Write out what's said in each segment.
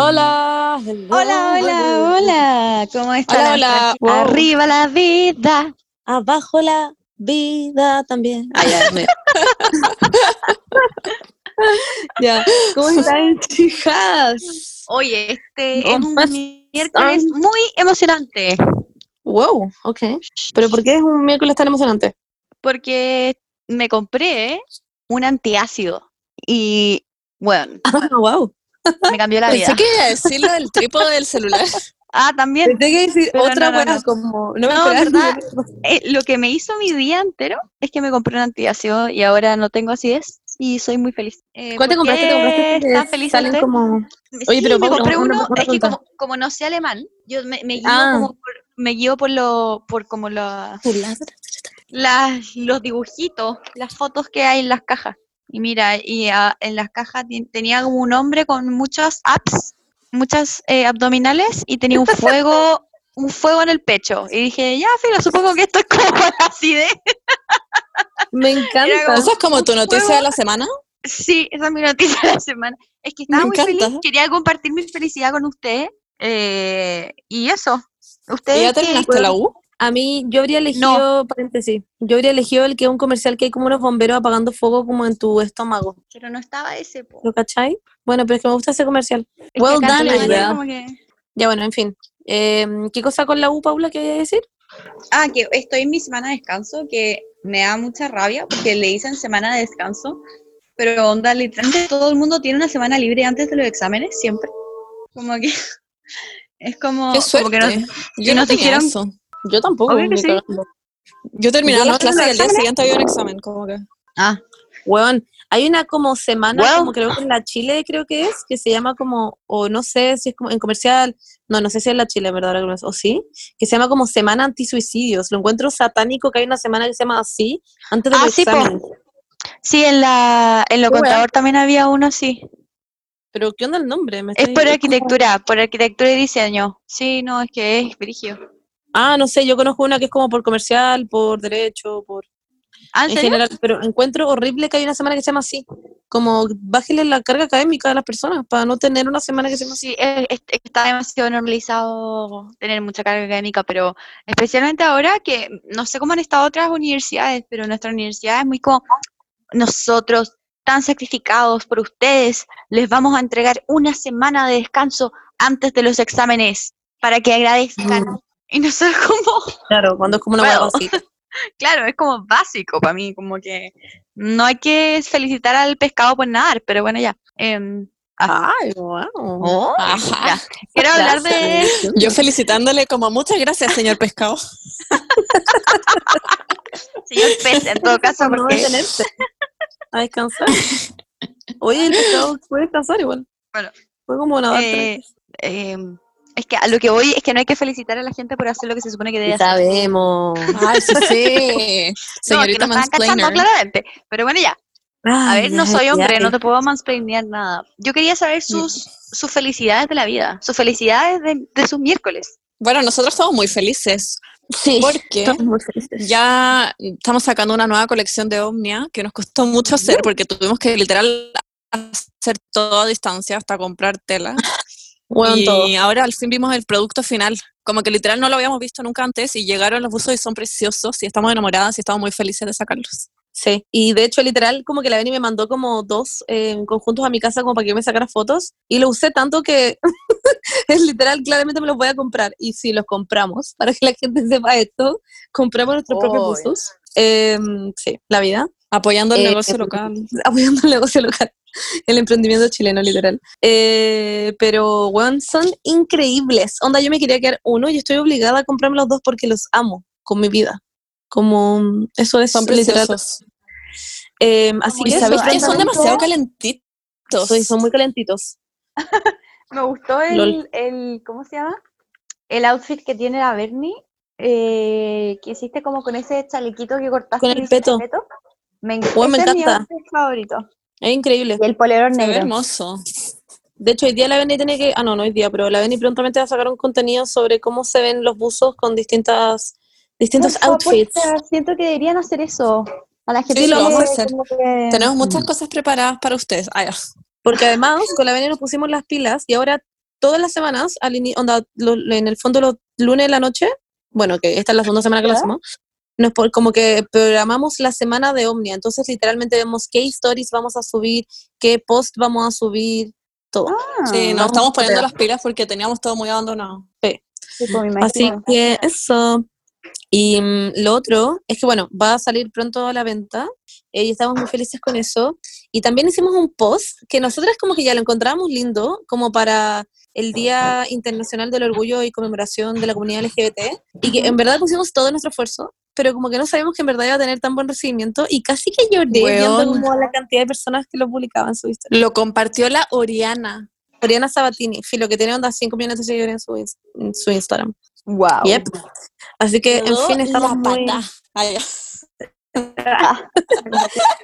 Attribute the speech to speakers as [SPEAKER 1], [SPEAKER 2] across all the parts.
[SPEAKER 1] Hola, hello,
[SPEAKER 2] Hola, hola, hola. ¿Cómo están?
[SPEAKER 1] Hola, hola. Wow.
[SPEAKER 2] Arriba la vida.
[SPEAKER 1] Abajo la vida también. Ah, ya, me- ya. ¿Cómo están, chicas?
[SPEAKER 2] Oye, este
[SPEAKER 1] ¿Cómo
[SPEAKER 2] es un
[SPEAKER 1] están?
[SPEAKER 2] miércoles muy emocionante
[SPEAKER 1] Wow, ok. ¿Pero por qué es un miércoles tan emocionante?
[SPEAKER 2] porque me compré un antiácido y, bueno,
[SPEAKER 1] Ah, wow.
[SPEAKER 2] Me cambió la vida.
[SPEAKER 3] Pensé que iba a decir lo del trípode del celular.
[SPEAKER 2] Ah, también.
[SPEAKER 1] Pensé que decir
[SPEAKER 2] Pero
[SPEAKER 1] otra
[SPEAKER 2] no, no.
[SPEAKER 1] como... No me.
[SPEAKER 2] ¿verdad? Eh, lo que me hizo mi día entero es que me compré un antiácido y ahora no tengo acidez y soy muy feliz. Eh,
[SPEAKER 1] ¿Cuál te
[SPEAKER 2] ¿por
[SPEAKER 1] compraste? ¿Te compraste este que
[SPEAKER 2] ¿Están felices
[SPEAKER 1] salen como... Oye,
[SPEAKER 2] sí,
[SPEAKER 1] pero
[SPEAKER 2] me compré
[SPEAKER 1] una-
[SPEAKER 2] uno,
[SPEAKER 1] una
[SPEAKER 2] es que como, como no sé alemán, yo me, me guío
[SPEAKER 1] Ah.
[SPEAKER 2] como por, me guío por lo, por como la, las, los dibujitos, las fotos que hay en las cajas. Y mira, y ah, en las cajas tenía como un hombre con muchas apps, muchas eh, abdominales y tenía un fuego, un fuego en el pecho. Y dije, ya, filo, supongo que esto es como para la acidez.
[SPEAKER 1] Me encanta.
[SPEAKER 2] como-
[SPEAKER 3] ¿Esa es como tu noticia de la semana?
[SPEAKER 2] Sí, esa es mi noticia de la semana. Es que estaba
[SPEAKER 3] Me
[SPEAKER 2] muy feliz, quería compartir mi felicidad con usted. eh, y eso.
[SPEAKER 3] ¿Y
[SPEAKER 2] ¿Ustedes
[SPEAKER 3] ya
[SPEAKER 2] qué-
[SPEAKER 3] terminaste la U?
[SPEAKER 1] A mí, yo habría elegido, paréntesis, yo habría elegido el que es un comercial que hay como unos bomberos apagando fuego como en tu estómago.
[SPEAKER 2] Pero no estaba ese, po.
[SPEAKER 1] ¿Lo cachai? Bueno, pero es que me gusta ese comercial.
[SPEAKER 2] Es
[SPEAKER 1] Well done, idea.
[SPEAKER 2] como que-
[SPEAKER 1] Ya bueno, en fin. Eh, ¿Qué cosa con la U, Paula, que voy a decir?
[SPEAKER 2] Ah, que estoy en mi semana de descanso, que me da mucha rabia porque le dicen semana de descanso, pero onda, literalmente todo el mundo tiene una semana libre antes de los exámenes, siempre. Como que es como,
[SPEAKER 3] ¡Qué
[SPEAKER 2] como que
[SPEAKER 3] suerte!
[SPEAKER 2] nos-
[SPEAKER 3] Yo no
[SPEAKER 2] nos dijeron-
[SPEAKER 3] eso.
[SPEAKER 1] Yo tampoco.
[SPEAKER 2] Obvio que
[SPEAKER 1] ni
[SPEAKER 2] sí.
[SPEAKER 1] cagando.
[SPEAKER 3] Yo terminaba
[SPEAKER 1] Yo
[SPEAKER 3] las clases y al día siguiente había un examen, como que...
[SPEAKER 2] Ah,
[SPEAKER 1] Weón, hay una como semana,
[SPEAKER 2] Well.
[SPEAKER 1] como creo que en la Chile creo que es, que se llama como, o no sé si es como en comercial, no, no sé si es la Chile, en verdad, o sí, que se llama como Semana Antisuicidios. Lo encuentro satánico que hay una semana que se llama así, antes de
[SPEAKER 2] Ah,
[SPEAKER 1] los
[SPEAKER 2] sí, en la en lo
[SPEAKER 1] Qué
[SPEAKER 2] contador también había uno así.
[SPEAKER 1] Pero ¿qué onda el nombre? Me
[SPEAKER 2] Es por
[SPEAKER 1] como-
[SPEAKER 2] arquitectura, por arquitectura y diseño. Sí, no, es que es brigio.
[SPEAKER 1] Ah, no sé, yo conozco una que es como por comercial, por derecho, por
[SPEAKER 2] Ah, ¿en
[SPEAKER 1] en
[SPEAKER 2] serio?
[SPEAKER 1] general, pero encuentro horrible que hay una semana que se llama así. Como bájele la carga académica a las personas para no tener una semana que se llama así.
[SPEAKER 2] Sí, es- es- está demasiado normalizado tener mucha carga académica, pero especialmente ahora que no sé cómo han estado otras universidades, pero nuestra universidad es muy como nosotros tan sacrificados por ustedes, les vamos a entregar una semana de descanso antes de los exámenes para que agradezcan.
[SPEAKER 1] Mm.
[SPEAKER 2] Y nosotros como,
[SPEAKER 1] Claro, cuando es como una hueá así.
[SPEAKER 2] claro, es como básico para mí, como que no hay que felicitar al pescado por nadar, pero bueno, ya. Em,
[SPEAKER 1] Ay, wow.
[SPEAKER 2] oh,
[SPEAKER 3] Ajá.
[SPEAKER 2] ya. Quiero hablar de...
[SPEAKER 3] Yo felicitándole como, muchas gracias, señor pescado.
[SPEAKER 2] Señor pez, en todo caso,
[SPEAKER 1] Por no
[SPEAKER 2] porque
[SPEAKER 1] detenerse. A descansar. Oye, el pescado puede descansar igual.
[SPEAKER 2] Bueno,
[SPEAKER 1] Fue como nadar
[SPEAKER 2] eh,
[SPEAKER 1] tres
[SPEAKER 2] eh, es que a lo que voy es que no hay que felicitar a la gente por hacer lo que se supone que debe hacer.
[SPEAKER 1] Sabemos.
[SPEAKER 3] Ay, sí, sí.
[SPEAKER 2] No, que
[SPEAKER 3] Señorita
[SPEAKER 2] no están cachando claramente. Pero bueno, ya. A ver, no soy hombre, no te puedo mansplainear nada. Yo quería saber sus, sus felicidades de la vida, sus felicidades de, de sus miércoles.
[SPEAKER 3] Bueno, nosotros estamos muy felices
[SPEAKER 1] Sí.
[SPEAKER 3] porque
[SPEAKER 1] Estamos muy felices.
[SPEAKER 3] ya estamos sacando una nueva colección de Omnia que nos costó mucho hacer porque tuvimos que literal hacer todo a distancia hasta comprar tela.
[SPEAKER 1] Bueno,
[SPEAKER 3] y
[SPEAKER 1] todo.
[SPEAKER 3] ahora al fin vimos el producto final. Como que literal no lo habíamos visto nunca antes y llegaron los buzos y son preciosos y estamos enamoradas y estamos muy felices de sacarlos.
[SPEAKER 1] Sí, y de hecho, literal, como que la Beni me mandó como dos eh, conjuntos a mi casa como para que yo me sacara fotos y lo usé tanto que es literal, claramente me los voy a comprar. Y si los compramos, para que la gente sepa esto, compramos nuestros propios
[SPEAKER 2] Obvio.
[SPEAKER 1] buzos. Eh, sí, la vida,
[SPEAKER 3] Apoyando el
[SPEAKER 1] Eh,
[SPEAKER 3] negocio local.
[SPEAKER 1] apoyando el negocio local, el emprendimiento chileno, literal. Eh, pero, weón, son increíbles. Onda, yo me quería quedar uno y estoy obligada a comprarme los dos porque los amo con mi vida. Como, eso es
[SPEAKER 3] Son
[SPEAKER 1] literal.
[SPEAKER 3] preciosos.
[SPEAKER 1] Eh, así
[SPEAKER 3] Y
[SPEAKER 1] que
[SPEAKER 3] sabéis que son demasiado calentitos.
[SPEAKER 1] Sí, son muy calentitos.
[SPEAKER 2] Me gustó
[SPEAKER 1] Lol.
[SPEAKER 2] el, ¿cómo se llama? El outfit que tiene la Bernie, eh, que hiciste como con ese chalequito que cortaste.
[SPEAKER 1] Con el peto.
[SPEAKER 2] Me,
[SPEAKER 1] me
[SPEAKER 2] ese es mi
[SPEAKER 1] encanta.
[SPEAKER 2] favorito.
[SPEAKER 1] Es increíble.
[SPEAKER 2] Y el polerón
[SPEAKER 3] Se ve
[SPEAKER 2] negro.
[SPEAKER 3] hermoso.
[SPEAKER 1] De hecho, hoy día la Beni tiene que, ah no, no hoy día, pero la Beni prontamente va a sacar un contenido sobre cómo se ven los buzos con distintas, distintos outfits.
[SPEAKER 2] siento que deberían hacer eso. A la gente
[SPEAKER 3] Sí, lo vamos a hacer.
[SPEAKER 2] que-
[SPEAKER 3] Tenemos muchas cosas preparadas para ustedes. Ah, ya.
[SPEAKER 1] Porque además, con la Beni nos pusimos las pilas y ahora todas las semanas, al onda, en el fondo los lunes de la noche, bueno, que esta es la segunda semana que lo hacemos, nos como que programamos la semana de Omnia, entonces literalmente vemos qué stories vamos a subir, qué post vamos a subir, todo.
[SPEAKER 3] Ah, sí, nos estamos poniendo las pilas porque teníamos todo muy abandonado.
[SPEAKER 1] Sí. Pues, Así que eso. Y mm, lo otro es que, bueno, va a salir pronto a la venta eh, y estamos muy felices con eso. Y también hicimos un post que nosotras como que ya lo encontramos lindo, como para el Día Internacional del Orgullo y Conmemoración de la Comunidad LGBT, y que en verdad pusimos todo nuestro esfuerzo, pero como que no sabíamos que en verdad iba a tener tan buen recibimiento, y casi que lloré viendo como la cantidad de personas que lo publicaban en su historia.
[SPEAKER 3] Lo compartió la Oriana.
[SPEAKER 1] Oriana Sabatini, filo, que tiene onda 5 millones de seguidores en su, en su Instagram.
[SPEAKER 2] Wow.
[SPEAKER 1] Yep. Así que, en fin, estamos muy...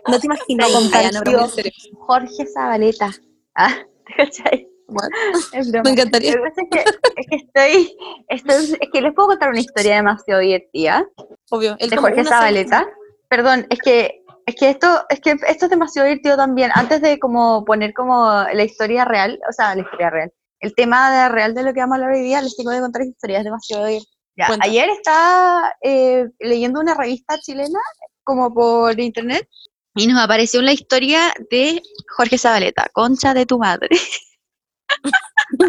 [SPEAKER 1] no te imaginas.
[SPEAKER 2] Compartió Jorge Zabaleta. Ah, ¿te
[SPEAKER 1] Me encantaría.
[SPEAKER 2] Es que, es que estoy, estoy, es que les puedo contar una historia demasiado divertida.
[SPEAKER 1] Obvio.
[SPEAKER 2] De Jorge Zabaleta. Perdón, es que es que esto es que esto es demasiado divertido también. Antes de como poner como la historia real, o sea, la historia real, el tema de real de lo que vamos a hablar hoy día, les tengo que contar historias demasiado ya, ayer estaba eh, leyendo una revista chilena como por internet y nos apareció una historia de Jorge Zabaleta, Concha de tu madre.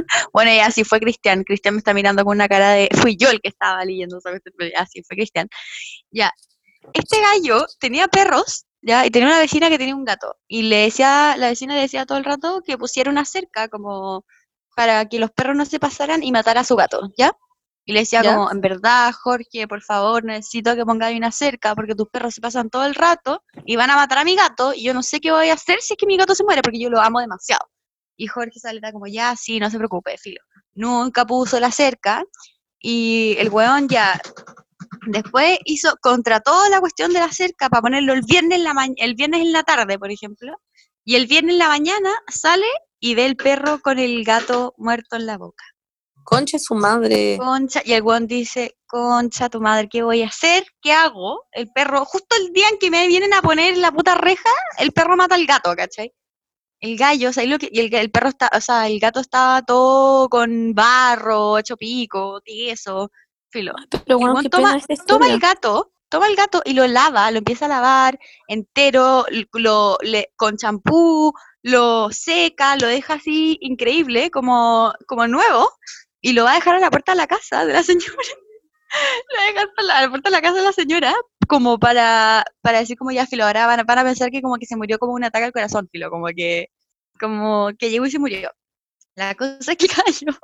[SPEAKER 2] bueno, y así fue Cristian. Cristian me está mirando con una cara de. Fui yo el que estaba leyendo, ¿sabes? Así fue Cristian. Ya. Este gallo tenía perros, ya, y tenía una vecina que tenía un gato. Y le decía, la vecina le decía todo el rato que pusiera una cerca como para que los perros no se pasaran y matara a su gato, ¿ya? Y le decía como, en verdad, Jorge, por favor, necesito que pongáis una cerca porque tus perros se pasan todo el rato y van a matar a mi gato y yo no sé qué voy a hacer si es que mi gato se muere porque yo lo amo demasiado. Y Jorge Saleta como, ya, sí, no se preocupe, filo. Nunca puso la cerca y el weón ya después hizo, contrató la cuestión de la cerca para ponerlo el viernes en la, el viernes en la tarde, por ejemplo, y el viernes en la mañana sale y ve el perro con el gato muerto en la boca.
[SPEAKER 1] Concha su madre.
[SPEAKER 2] Concha, y el weón dice, concha tu madre, ¿qué voy a hacer? ¿Qué hago? El perro, justo el día en que me vienen a poner la puta reja, el perro mata al gato, ¿cachai? El gallo, o sea, y el, el, perro está, o sea, el gato estaba todo con barro, hecho pico, tieso, filo. Pero bueno, toma, toma el gato, toma el gato y lo lava, lo empieza a lavar entero, lo, le, con champú, lo seca, lo deja así increíble, como, como nuevo, y lo va a dejar a la puerta de la casa de la señora. lo va a dejar a la puerta de la casa de la señora como para, para decir como ya filo, ahora van, a pensar que como que se murió como un ataque al corazón, filo, como que, como que llegó y se murió. La cosa es que cayó.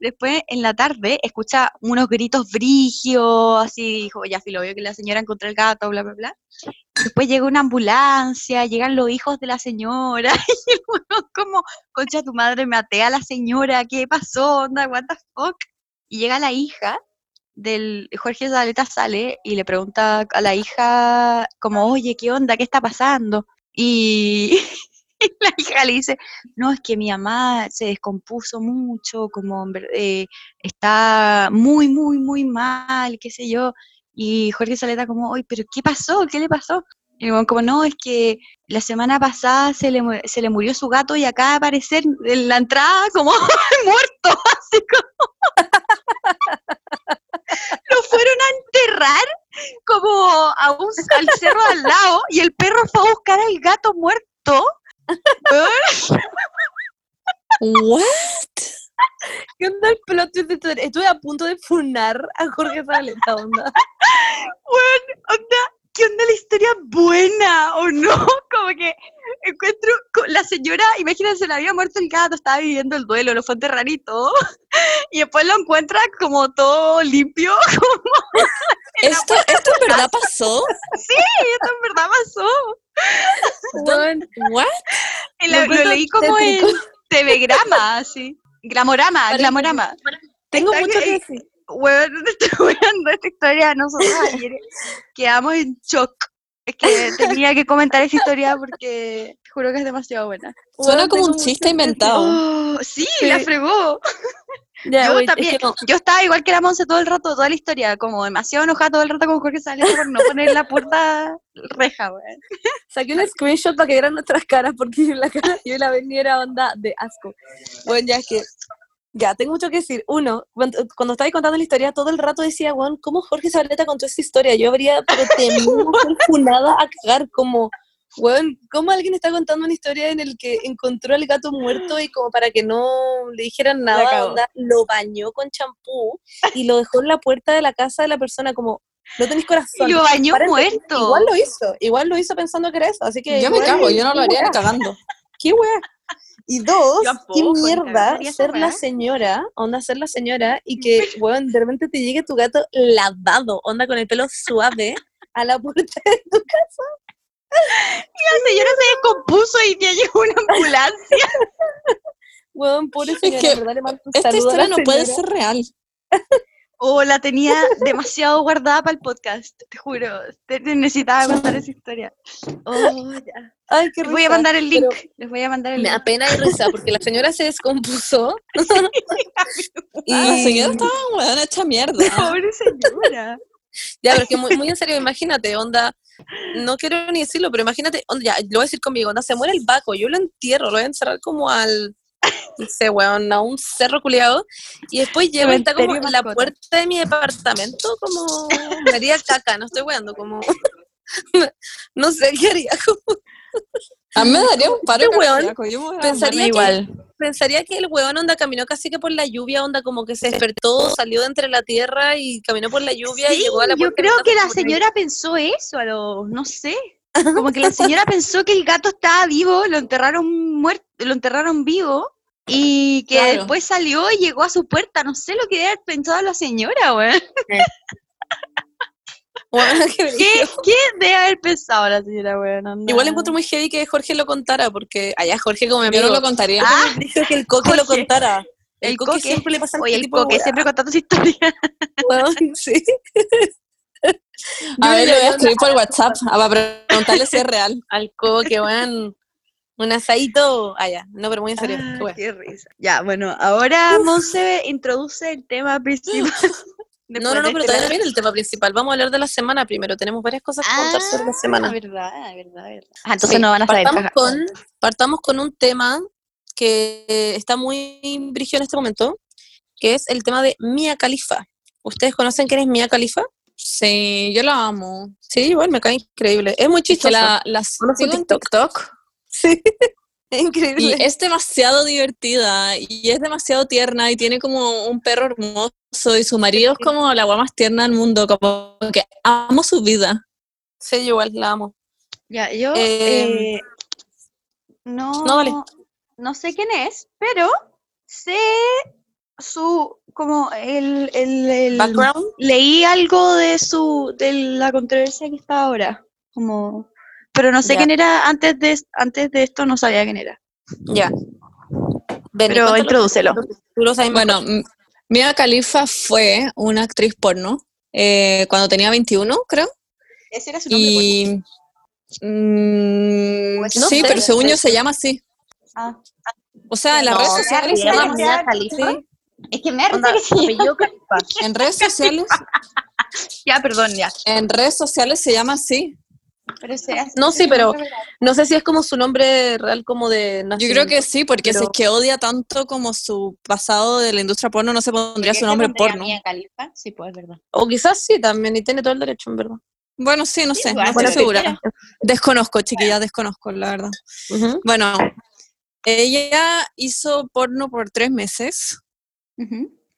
[SPEAKER 2] Después, en la tarde, escucha unos gritos brigios, así, dijo, ya filo, veo que la señora encontró el gato, bla, bla, bla. Después llega una ambulancia, llegan los hijos de la señora, y uno como, concha, tu madre, maté a la señora, ¿qué pasó? Onda, what the fuck? Y llega la hija, del Jorge Zaleta sale y le pregunta a la hija como, oye, ¿qué onda? ¿Qué está pasando? Y, la hija le dice, no, es que mi mamá se descompuso mucho, como eh, está muy, muy, muy mal, qué sé yo. Y Jorge Zaleta como, oye, pero ¿qué pasó? ¿Qué le pasó? Y como, no, es que la semana pasada se le, se le murió su gato y acaba de aparecer en la entrada como muerto, así como lo fueron a enterrar como a un, al cerro al lado y el perro fue a buscar al gato muerto.
[SPEAKER 1] ¿What? ¿Qué onda el plot Estuve a punto de funar a Jorge Zaleta, onda.
[SPEAKER 2] Bueno, onda, ¿qué onda la historia buena o no? Como que encuentro la señora, imagínense, le había muerto el gato, estaba viviendo el duelo, lo fue enterrar y todo, y después lo encuentra como todo limpio.
[SPEAKER 3] ¿Esto, ¿Esto en verdad pasó?
[SPEAKER 2] Sí, esto en verdad pasó.
[SPEAKER 1] ¿What?
[SPEAKER 2] lo, leí como en TV Grama, así. Glamorama, Glamorama.
[SPEAKER 1] Tengo mucho que decir
[SPEAKER 2] bueno, estoy esta historia nosotros ayer quedamos en shock. Es que tenía que comentar esa historia porque juro que es demasiado buena.
[SPEAKER 3] Suena como un chiste inventado.
[SPEAKER 2] Oh, sí, la fregó. Yo, también, yo estaba igual que la Monse todo el rato, toda la historia, como demasiado enojada todo el rato con Jorge Salió por no poner la puerta reja, weón.
[SPEAKER 1] Saqué un screenshot para que vieran nuestras caras, porque la cara yo la venía era onda de asco. Bueno, ya es que Ya, tengo mucho que decir. Uno, cuando, cuando estaba contando la historia, todo el rato decía, weón, ¿cómo Jorge Zabaleta contó esta historia? Yo habría, pero temido funada a cagar, como, weón, ¿cómo alguien está contando una historia en el que encontró al gato muerto y como para que no le dijeran nada, onda, lo bañó con champú y lo dejó en la puerta de la casa de la persona como, no tenéis corazón.
[SPEAKER 2] Y lo bañó muerto.
[SPEAKER 1] Igual lo hizo, igual lo hizo pensando que era eso, así que...
[SPEAKER 3] Yo me cago, yo no lo haría cagando.
[SPEAKER 1] Qué weá. Y dos, qué mierda ser la señora, onda ser la señora, y que, weón, de repente te llegue tu gato lavado, onda con el pelo suave, a la puerta de tu casa.
[SPEAKER 2] La señora se descompuso y ya llegó una ambulancia.
[SPEAKER 1] Weón, pobre señora,
[SPEAKER 3] que
[SPEAKER 1] en verdad le mando un
[SPEAKER 3] Esta
[SPEAKER 1] saludo a
[SPEAKER 3] historia
[SPEAKER 1] la
[SPEAKER 3] no puede ser real.
[SPEAKER 2] O la tenía demasiado guardada para el podcast, te juro. Te- necesitaba contar esa historia. Oh, ya.
[SPEAKER 1] Ay, qué
[SPEAKER 2] Les voy a mandar el link.
[SPEAKER 1] Pero
[SPEAKER 2] Les voy a mandar el
[SPEAKER 1] Me
[SPEAKER 2] link.
[SPEAKER 1] da pena y risa, porque la señora se descompuso. y
[SPEAKER 3] La señora estaba, weón, hecha mierda.
[SPEAKER 2] Pobre señora.
[SPEAKER 1] Ya, pero es que muy, muy en serio, imagínate, onda, no quiero ni decirlo, pero imagínate, onda, ya, lo voy a decir conmigo, onda, se muere el vaco, yo lo entierro, lo voy a encerrar como al, no sé, weón, a un cerro culiado, y después llego y está como en la puerta de mi departamento, como, me haría caca, no estoy weando, como, no sé qué haría, como,
[SPEAKER 3] A mí me daría un paro
[SPEAKER 1] Este weón pensaría que- pensaría que el weón onda caminó casi que por la lluvia, onda como que se despertó, salió de entre la tierra y caminó por la lluvia y
[SPEAKER 2] Sí,
[SPEAKER 1] llegó a la
[SPEAKER 2] yo creo que la señora pensó eso, a lo, no sé. Como que la señora pensó que el gato estaba vivo, lo enterraron muerto, lo enterraron vivo y que
[SPEAKER 3] Claro.
[SPEAKER 2] después salió y llegó a su puerta. No sé lo que debe haber pensado la señora, weón.
[SPEAKER 1] Qué
[SPEAKER 2] ¿Qué. ¿Qué debe haber pensado la señora, weón? Onda.
[SPEAKER 1] Igual encuentro muy heavy que Jorge lo contara, porque allá Jorge como mi
[SPEAKER 3] Yo
[SPEAKER 1] amigo,
[SPEAKER 3] no lo contaría.
[SPEAKER 2] Ah,
[SPEAKER 1] dijo que el coque lo
[SPEAKER 2] Jorge.
[SPEAKER 1] contara. El,
[SPEAKER 2] El
[SPEAKER 1] coque,
[SPEAKER 2] Coque.
[SPEAKER 1] siempre le pasa
[SPEAKER 2] Oye,
[SPEAKER 1] este
[SPEAKER 2] el
[SPEAKER 1] tipo
[SPEAKER 2] coque siempre contando su historia.
[SPEAKER 1] weón, sí.
[SPEAKER 3] A ver, le voy a escribir por WhatsApp a para preguntarle si es real.
[SPEAKER 1] Al coque, weón. Un asadito. Ah, ya. No, pero muy en serio.
[SPEAKER 2] Ah,
[SPEAKER 1] qué
[SPEAKER 2] risa. Ya, bueno, ahora Monse introduce el tema principal.
[SPEAKER 1] No, no, no, pero
[SPEAKER 2] este
[SPEAKER 1] todavía no viene el tema principal. Vamos a hablar de la semana primero. Tenemos varias cosas que contar sobre la
[SPEAKER 2] Ah,
[SPEAKER 1] semana.
[SPEAKER 2] verdad, verdad, verdad. Ah, entonces
[SPEAKER 1] Sí,
[SPEAKER 2] no van a saber.
[SPEAKER 1] partamos con, partamos con un tema que está muy brígido en este momento, que es el tema de Mia Khalifa. ¿Ustedes conocen quién es Mia Khalifa?
[SPEAKER 3] Sí, yo la amo.
[SPEAKER 1] Sí, igual me cae increíble. Es muy chistosa.
[SPEAKER 3] la, la sigo en
[SPEAKER 1] TikTok.
[SPEAKER 3] TikTok
[SPEAKER 1] Sí, es
[SPEAKER 3] y
[SPEAKER 1] increíble.
[SPEAKER 3] es demasiado divertida y es demasiado tierna y tiene como un perro hermoso y su marido es como la agua más tierna del mundo, como que amo su vida.
[SPEAKER 1] Sí, yo igual la amo.
[SPEAKER 2] Ya, yo
[SPEAKER 1] Eh,
[SPEAKER 2] eh, no,
[SPEAKER 1] no, dale.
[SPEAKER 2] no sé quién es, pero sé su como el, el, el-
[SPEAKER 1] Background.
[SPEAKER 2] leí algo de su de la controversia que está ahora, como pero no sé
[SPEAKER 1] Ya.
[SPEAKER 2] quién era antes de antes de esto no sabía quién era.
[SPEAKER 1] Ya. Ven,
[SPEAKER 2] Pero introdúcelo.
[SPEAKER 1] Lo
[SPEAKER 3] Bueno, Mia Khalifa fue una actriz porno eh, cuando tenía 21, creo.
[SPEAKER 2] Ese era su
[SPEAKER 3] Y mm,
[SPEAKER 2] Pues
[SPEAKER 1] no
[SPEAKER 3] sí,
[SPEAKER 1] sé,
[SPEAKER 3] pero según yo se llama así.
[SPEAKER 2] Ah.
[SPEAKER 3] O sea, en las
[SPEAKER 1] No,
[SPEAKER 3] redes sociales se
[SPEAKER 1] llama Mia Khalifa.
[SPEAKER 3] Sí,
[SPEAKER 2] Es que me
[SPEAKER 1] Onda, apellido Khalifa.
[SPEAKER 3] en redes sociales,
[SPEAKER 2] Ya, perdón, ya.
[SPEAKER 3] en redes sociales se llama así.
[SPEAKER 2] Pero ese
[SPEAKER 1] No, sí, pero-. No sé si es como su nombre real como de
[SPEAKER 3] Yo creo que sí, porque si es que odia tanto como su pasado de la industria porno, no se pondría
[SPEAKER 2] ¿Por qué
[SPEAKER 3] su nombre
[SPEAKER 2] pondría
[SPEAKER 3] porno.
[SPEAKER 2] Sí, pues es verdad.
[SPEAKER 1] O quizás sí también, y tiene todo el derecho, en verdad.
[SPEAKER 3] Bueno, sí, no sé,
[SPEAKER 2] Igual,
[SPEAKER 3] no estoy
[SPEAKER 1] bueno,
[SPEAKER 3] segura. Desconozco, chiquilla, desconozco, la verdad. Bueno, ella hizo porno por tres meses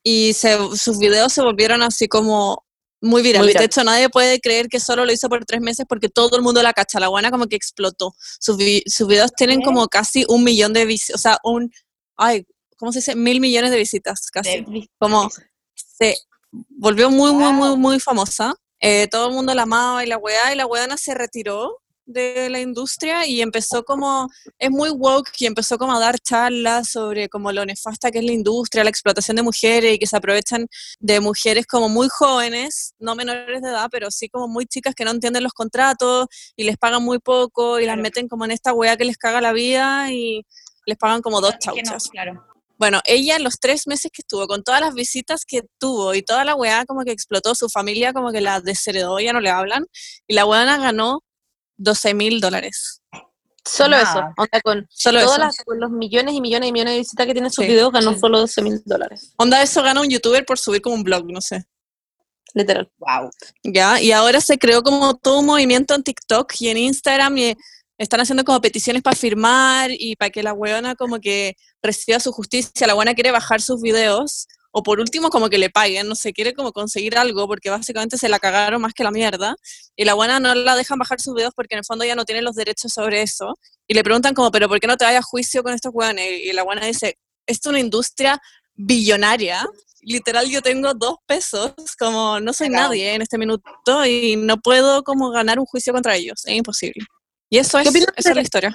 [SPEAKER 3] y se, sus videos se volvieron así como muy
[SPEAKER 1] viral.
[SPEAKER 3] De hecho, nadie puede creer que solo lo hizo por tres meses porque todo el mundo la cacha. La buena como que explotó. Sus, vi- sus videos tienen como casi un millón de visitas, o sea, un, ay, ¿cómo se dice? Mil millones de visitas, casi.
[SPEAKER 2] De-
[SPEAKER 3] Como se volvió muy, muy, muy, muy famosa. Eh, todo el mundo la amaba y la weá, y la weana se retiró de la industria y empezó como, es muy woke y empezó como a dar charlas sobre como lo nefasta que es la industria, la explotación de mujeres y que se aprovechan de mujeres como muy jóvenes, no menores de edad, pero sí como muy chicas que no entienden los contratos y les pagan muy poco y las meten como en esta weá que les caga la vida y les pagan como dos
[SPEAKER 2] no,
[SPEAKER 3] chauchas.
[SPEAKER 2] claro.
[SPEAKER 3] Bueno, ella en los tres meses que estuvo, con todas las visitas que tuvo y toda la weá como que explotó, su familia como que la desheredó, ya no le hablan, y la weá ganó 12 mil dólares.
[SPEAKER 1] Solo eso, onda con solo todas Las, con los millones y millones y millones de visitas que tienen sus videos, ganó solo 12 mil dólares.
[SPEAKER 3] Onda, eso gana un youtuber por subir como un blog, no sé.
[SPEAKER 1] Literal.
[SPEAKER 2] Wow.
[SPEAKER 3] Ya, y ahora se creó como todo un movimiento en TikTok y en Instagram y están haciendo como peticiones para firmar y para que la weona como que reciba su justicia. La buena quiere bajar sus videos o por último como que le paguen, no sé, quiere como conseguir algo porque básicamente se la cagaron más que la mierda y la buena no la dejan bajar sus videos porque en el fondo ya no tiene los derechos sobre eso y le preguntan como, pero ¿por qué no te vayas a juicio con estos weones? Y la buena dice, esto es una industria billonaria, literal yo tengo dos pesos, como no soy nadie en este minuto y no puedo como ganar un juicio contra ellos, es imposible. Y eso es, esa es la historia.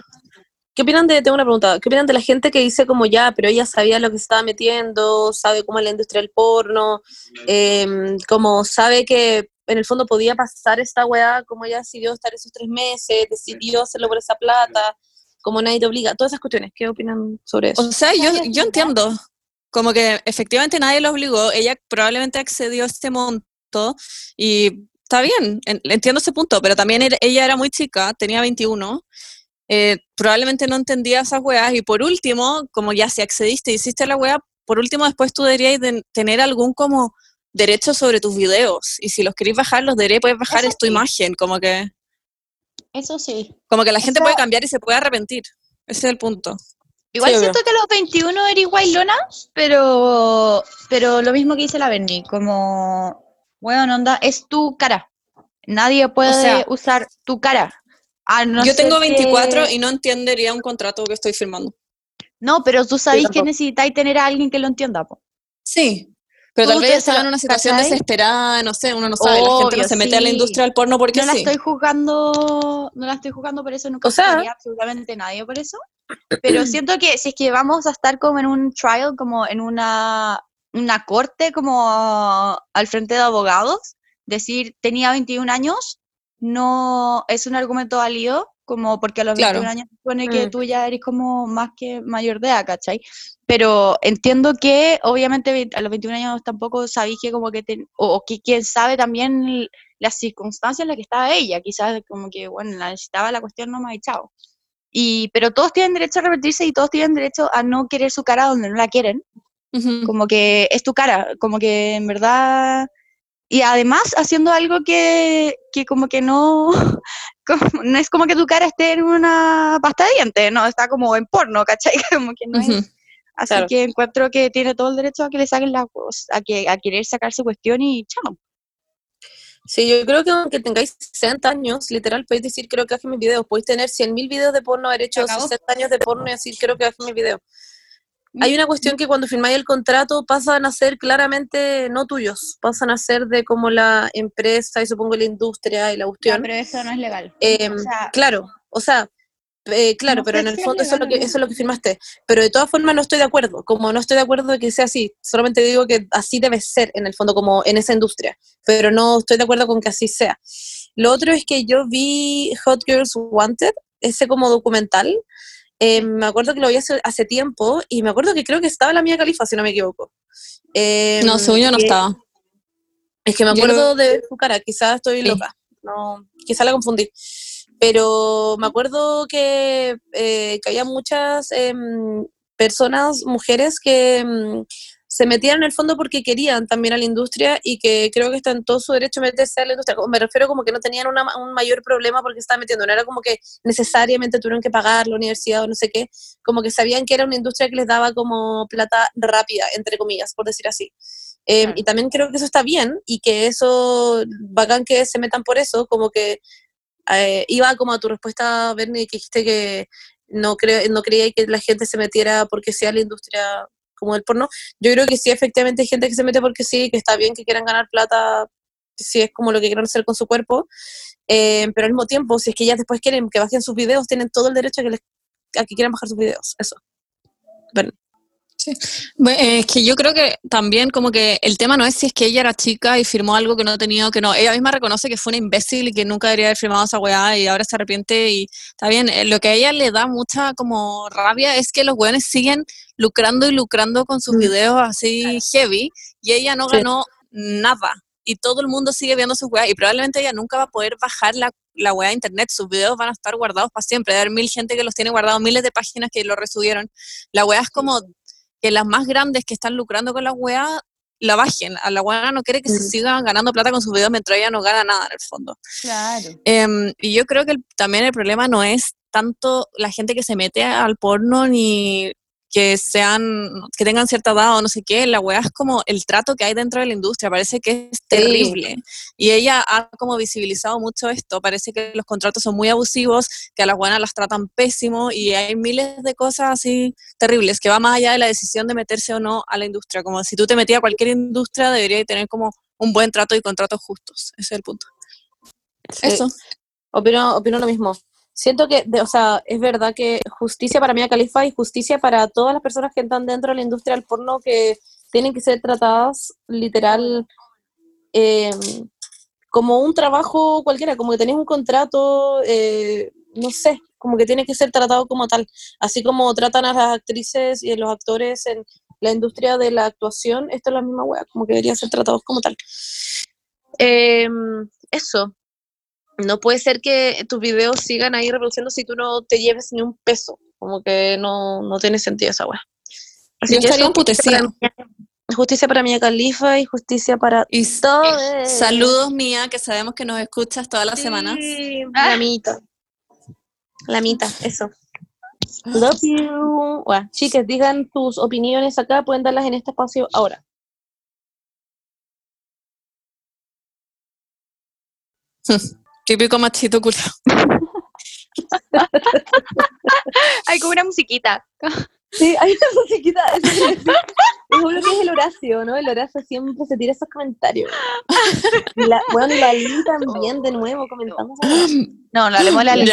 [SPEAKER 1] ¿Qué opinan de, tengo una pregunta, ¿qué opinan de la gente que dice como ya, pero ella sabía lo que se estaba metiendo, sabe cómo es la industria del porno, eh, como sabe que en el fondo podía pasar esta weá, como ella decidió estar esos tres meses, decidió hacerlo por esa plata, como nadie te obliga, todas esas cuestiones, ¿qué opinan sobre eso?
[SPEAKER 3] O sea, yo, yo entiendo, como que efectivamente nadie lo obligó, ella probablemente accedió a este monto y está bien, entiendo ese punto, pero también ella era muy chica, tenía 21 eh, probablemente no entendía esas weas. Y por último, como ya si accediste y hiciste la wea, por último después tú deberías tener algún como derecho sobre tus videos. Y si los queréis bajar, los deberías puedes bajar es tu imagen, como que...
[SPEAKER 2] Eso sí.
[SPEAKER 3] Como que la gente puede cambiar y se puede arrepentir. Ese es el punto.
[SPEAKER 2] Igual siento que a los 21 eres guaylona, pero, pero lo mismo que dice la Bernie, como, bueno, onda, es tu cara. Nadie puede usar tu cara.
[SPEAKER 3] Ah, yo tengo 24 y no entendería un contrato que estoy firmando.
[SPEAKER 2] No, pero tú sabes que necesitáis tener a alguien que lo entienda.
[SPEAKER 3] Sí, pero tal vez estaba en una situación desesperada, no sé, uno no sabe, la gente no se mete a la industria del porno porque
[SPEAKER 2] no la estoy juzgando, no la estoy juzgando por eso, nunca o sea, absolutamente nadie por eso. Pero siento que si es que vamos a estar como en un trial, como en una, una corte, como al frente de abogados, decir, tenía 21 años, no es un argumento válido, como porque a los 21 años supone que mm. tú ya eres como más que mayor de edad, ¿cachai? Pero entiendo que obviamente a los 21 años tampoco sabéis que como que, o, que quién sabe también las circunstancias en las que estaba ella, quizás como que, bueno, la necesitaba la cuestión no me ha echado. Y, pero todos tienen derecho a repetirse y todos tienen derecho a no querer su cara donde no la quieren. Como que es tu cara, como que en verdad y además haciendo algo que, que como que no, no es como que tu cara esté en una pasta de dientes, no, está como en porno, ¿cachai? Como que no es. Así que encuentro que tiene todo el derecho a que le saquen la a que a querer sacar su cuestión y chao.
[SPEAKER 1] Sí, yo creo que aunque tengáis 60 años, literal, podéis decir, creo que hace mis videos. Podéis tener 100.000 videos de porno, haber hecho 60 años de porno y decir, creo que hace mis videos. Hay una cuestión que cuando firmáis el contrato pasan a ser claramente no tuyos, pasan a ser de como la empresa y supongo la industria y la cuestión.
[SPEAKER 2] pero eso no es legal.
[SPEAKER 1] Em, claro, o sea, eh, claro, pero en el fondo eso es, lo que, eso es lo que firmaste. Pero de todas formas no estoy de acuerdo, como no estoy de acuerdo de que sea así, solamente digo que así debe ser en el fondo, como en esa industria, pero no estoy de acuerdo con que así sea. Lo otro es que yo vi Hot Girls Wanted, ese como documental, eh, me acuerdo que lo vi hace, hace, tiempo y me acuerdo que creo que estaba la mía Califa, si no me equivoco.
[SPEAKER 3] Eh, no, según yo no estaba.
[SPEAKER 1] Es que me acuerdo de su cara, quizás estoy loca, no, quizás la confundí. Pero me acuerdo que, eh, que había muchas em, personas, mujeres, que em, se metían en el fondo porque querían también a la industria y que creo que está en todo su derecho a meterse a la industria. Me refiero como que no tenían un mayor problema porque estaban metiendo, no era como que necesariamente tuvieron que pagar la universidad o no sé qué, como que sabían que era una industria que les daba como plata rápida, entre comillas, por decir así. Em, y también creo que eso está bien y que eso, bacán que se metan por eso, como que eh, iba como a tu respuesta, Bernie, que dijiste que no, no creía que la gente se metiera porque sea la industria como el porno, yo creo que sí, efectivamente hay gente que se mete porque sí, que está bien que quieran ganar plata, si es como lo que quieran hacer con su cuerpo, eh, pero al mismo tiempo, si es que ellas después quieren que bajen sus videos, tienen todo el derecho a que, les, a que quieran bajar sus videos, eso. Bueno.
[SPEAKER 3] Sí. es que yo creo que también como que el tema no es si es que ella era chica y firmó algo que no tenía, que no. Ella misma reconoce que fue una imbécil y que nunca debería haber firmado esa weá y ahora se arrepiente y está bien. Eh, lo que a ella le da mucha como rabia es que los weones siguen lucrando y lucrando con sus mm. videos así heavy y ella no ganó nada y todo el mundo sigue viendo sus weas y probablemente ella nunca va a poder bajar la, la web de internet, sus videos van a estar guardados para siempre, haber mil gente que los tiene guardados, miles de páginas que lo resubieron. La web es como que las más grandes que están lucrando con la web la bajen. A la web no quiere que se sigan ganando plata con sus videos mientras ella no gana nada en el fondo.
[SPEAKER 2] Claro.
[SPEAKER 3] Em, y yo creo que también el problema no es tanto la gente que se mete al porno ni que sean, que tengan cierta edad o no sé qué, la weá es como el trato que hay dentro de la industria, parece que es terrible. Y ella ha como visibilizado mucho esto, parece que los contratos son muy abusivos, que a las buenas las tratan pésimo y hay miles de cosas así terribles, que va más allá de la decisión de meterse o no a la industria, como si tú te metías a cualquier industria debería tener como un buen trato y contratos justos, ese es el punto. Eso.
[SPEAKER 1] Opino, opino lo mismo siento que, o sea, es verdad que justicia para Mia Califa y justicia para todas las personas que están dentro de la industria del porno que tienen que ser tratadas literal em, como un trabajo cualquiera, como que tenés un contrato, eh, no sé, como que tiene que ser tratado como tal, así como tratan a las actrices y a los actores en la industria de la actuación, esto es la misma wea, como que deberían ser tratados como tal. Em, eso, no puede ser que tus videos sigan ahí reproduciendo si tú no te lleves ni un peso. Como que no, no tiene sentido esa weá.
[SPEAKER 3] Así Yo que estaría emputecida.
[SPEAKER 1] Justicia para Mía Califa y justicia para
[SPEAKER 3] y todos. Saludos Mía, que sabemos que nos escuchas todas las semanas.
[SPEAKER 1] La mitad. La mitad, eso. Love you. Bueno, chicas, digan tus opiniones acá, pueden darlas en este espacio ahora.
[SPEAKER 3] Típico machito culo.
[SPEAKER 2] hay como una musiquita.
[SPEAKER 1] Sí, hay una musiquita. Es, es, que es el Horacio, ¿no? El Horacio siempre se tira esos comentarios. Y la, bueno, y la Lili también, de nuevo, comentando.
[SPEAKER 2] No, no hablemos de la Lili.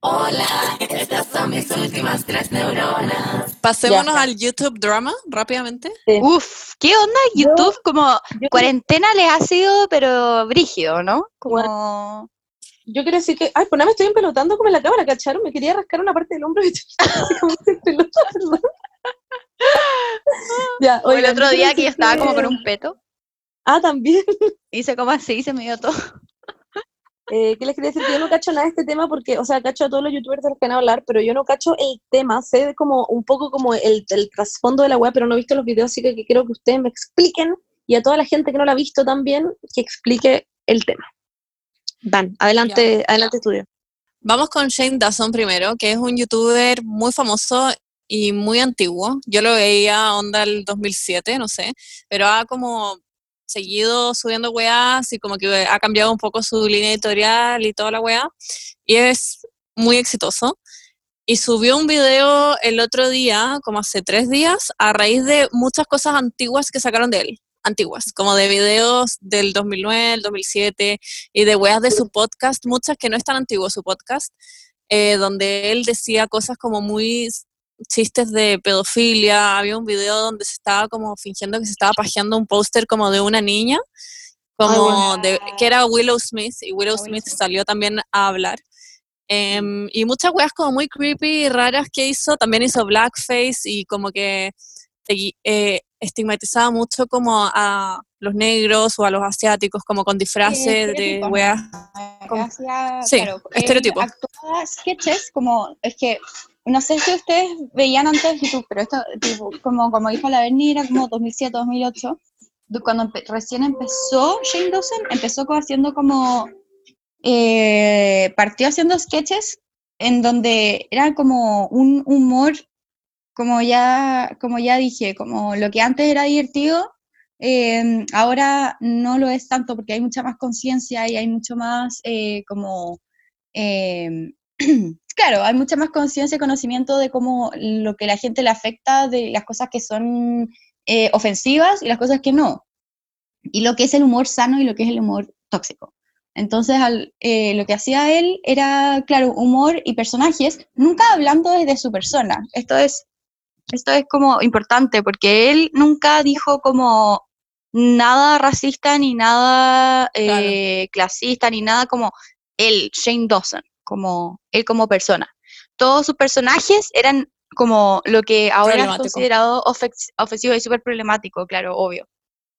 [SPEAKER 4] Hola, estas son mis últimas tres neuronas.
[SPEAKER 3] Pasémonos al YouTube drama rápidamente.
[SPEAKER 2] Uf, ¿qué onda YouTube? como cuarentena le ha sido, pero brígido, ¿no? Como
[SPEAKER 1] yo quiero decir que, ay, pues nada, me estoy empelotando como en la cámara, ¿cacharon? Me quería rascar una parte del hombro y
[SPEAKER 2] ya, o el otro día que yo estaba como con un peto.
[SPEAKER 1] Ah, también.
[SPEAKER 2] Hice como así, se me dio todo.
[SPEAKER 1] Eh, ¿Qué les quería decir? Que yo no cacho nada de este tema porque, o sea, cacho a todos los youtubers de los que van a hablar, pero yo no cacho el tema, sé como un poco como el, el trasfondo de la web, pero no he visto los videos, así que quiero que ustedes me expliquen y a toda la gente que no la ha visto también, que explique el tema. Van, adelante, adelante estudio.
[SPEAKER 3] Vamos con Shane Dawson primero, que es un youtuber muy famoso y muy antiguo. Yo lo veía onda el 2007, no sé, pero ha como seguido subiendo weas y como que ha cambiado un poco su línea editorial y toda la wea. Y es muy exitoso. Y subió un video el otro día, como hace tres días, a raíz de muchas cosas antiguas que sacaron de él antiguas, como de videos del 2009, el 2007 y de weas de su podcast, muchas que no es tan antiguo su podcast, eh, donde él decía cosas como muy chistes de pedofilia, había un video donde se estaba como fingiendo que se estaba pajeando un póster como de una niña, como de, que era Willow Smith, y Willow Smith salió también a hablar. Em, y muchas weas como muy creepy y raras que hizo, también hizo blackface y como que eh, estigmatizaba mucho como a los negros o a los asiáticos, como con disfraces de weas.
[SPEAKER 2] Sí,
[SPEAKER 3] estereotipo.
[SPEAKER 2] sketches como, es que, no sé si ustedes veían antes YouTube, pero esto, como, como dijo la Berni, era como 2007, 2008, cuando recién empezó Shane Dawson, empezó haciendo como, eh, partió haciendo sketches en donde era como un humor como ya, como ya dije, como lo que antes era divertido, em, ahora no lo es tanto porque hay mucha más conciencia y hay mucho más eh, como, em, claro, hay mucha más conciencia y conocimiento de cómo lo que la gente le afecta, de las cosas que son eh, ofensivas y las cosas que no, y lo que es el humor sano y lo que es el humor tóxico. Entonces, eh, lo que hacía él era, claro, humor y personajes, nunca hablando desde su persona. Esto es esto es como importante porque él nunca dijo como nada racista ni nada eh, clasista ni nada como él, Shane Dawson, como él como persona. Todos sus personajes eran como lo que ahora es considerado ofensivo y súper problemático, claro, obvio.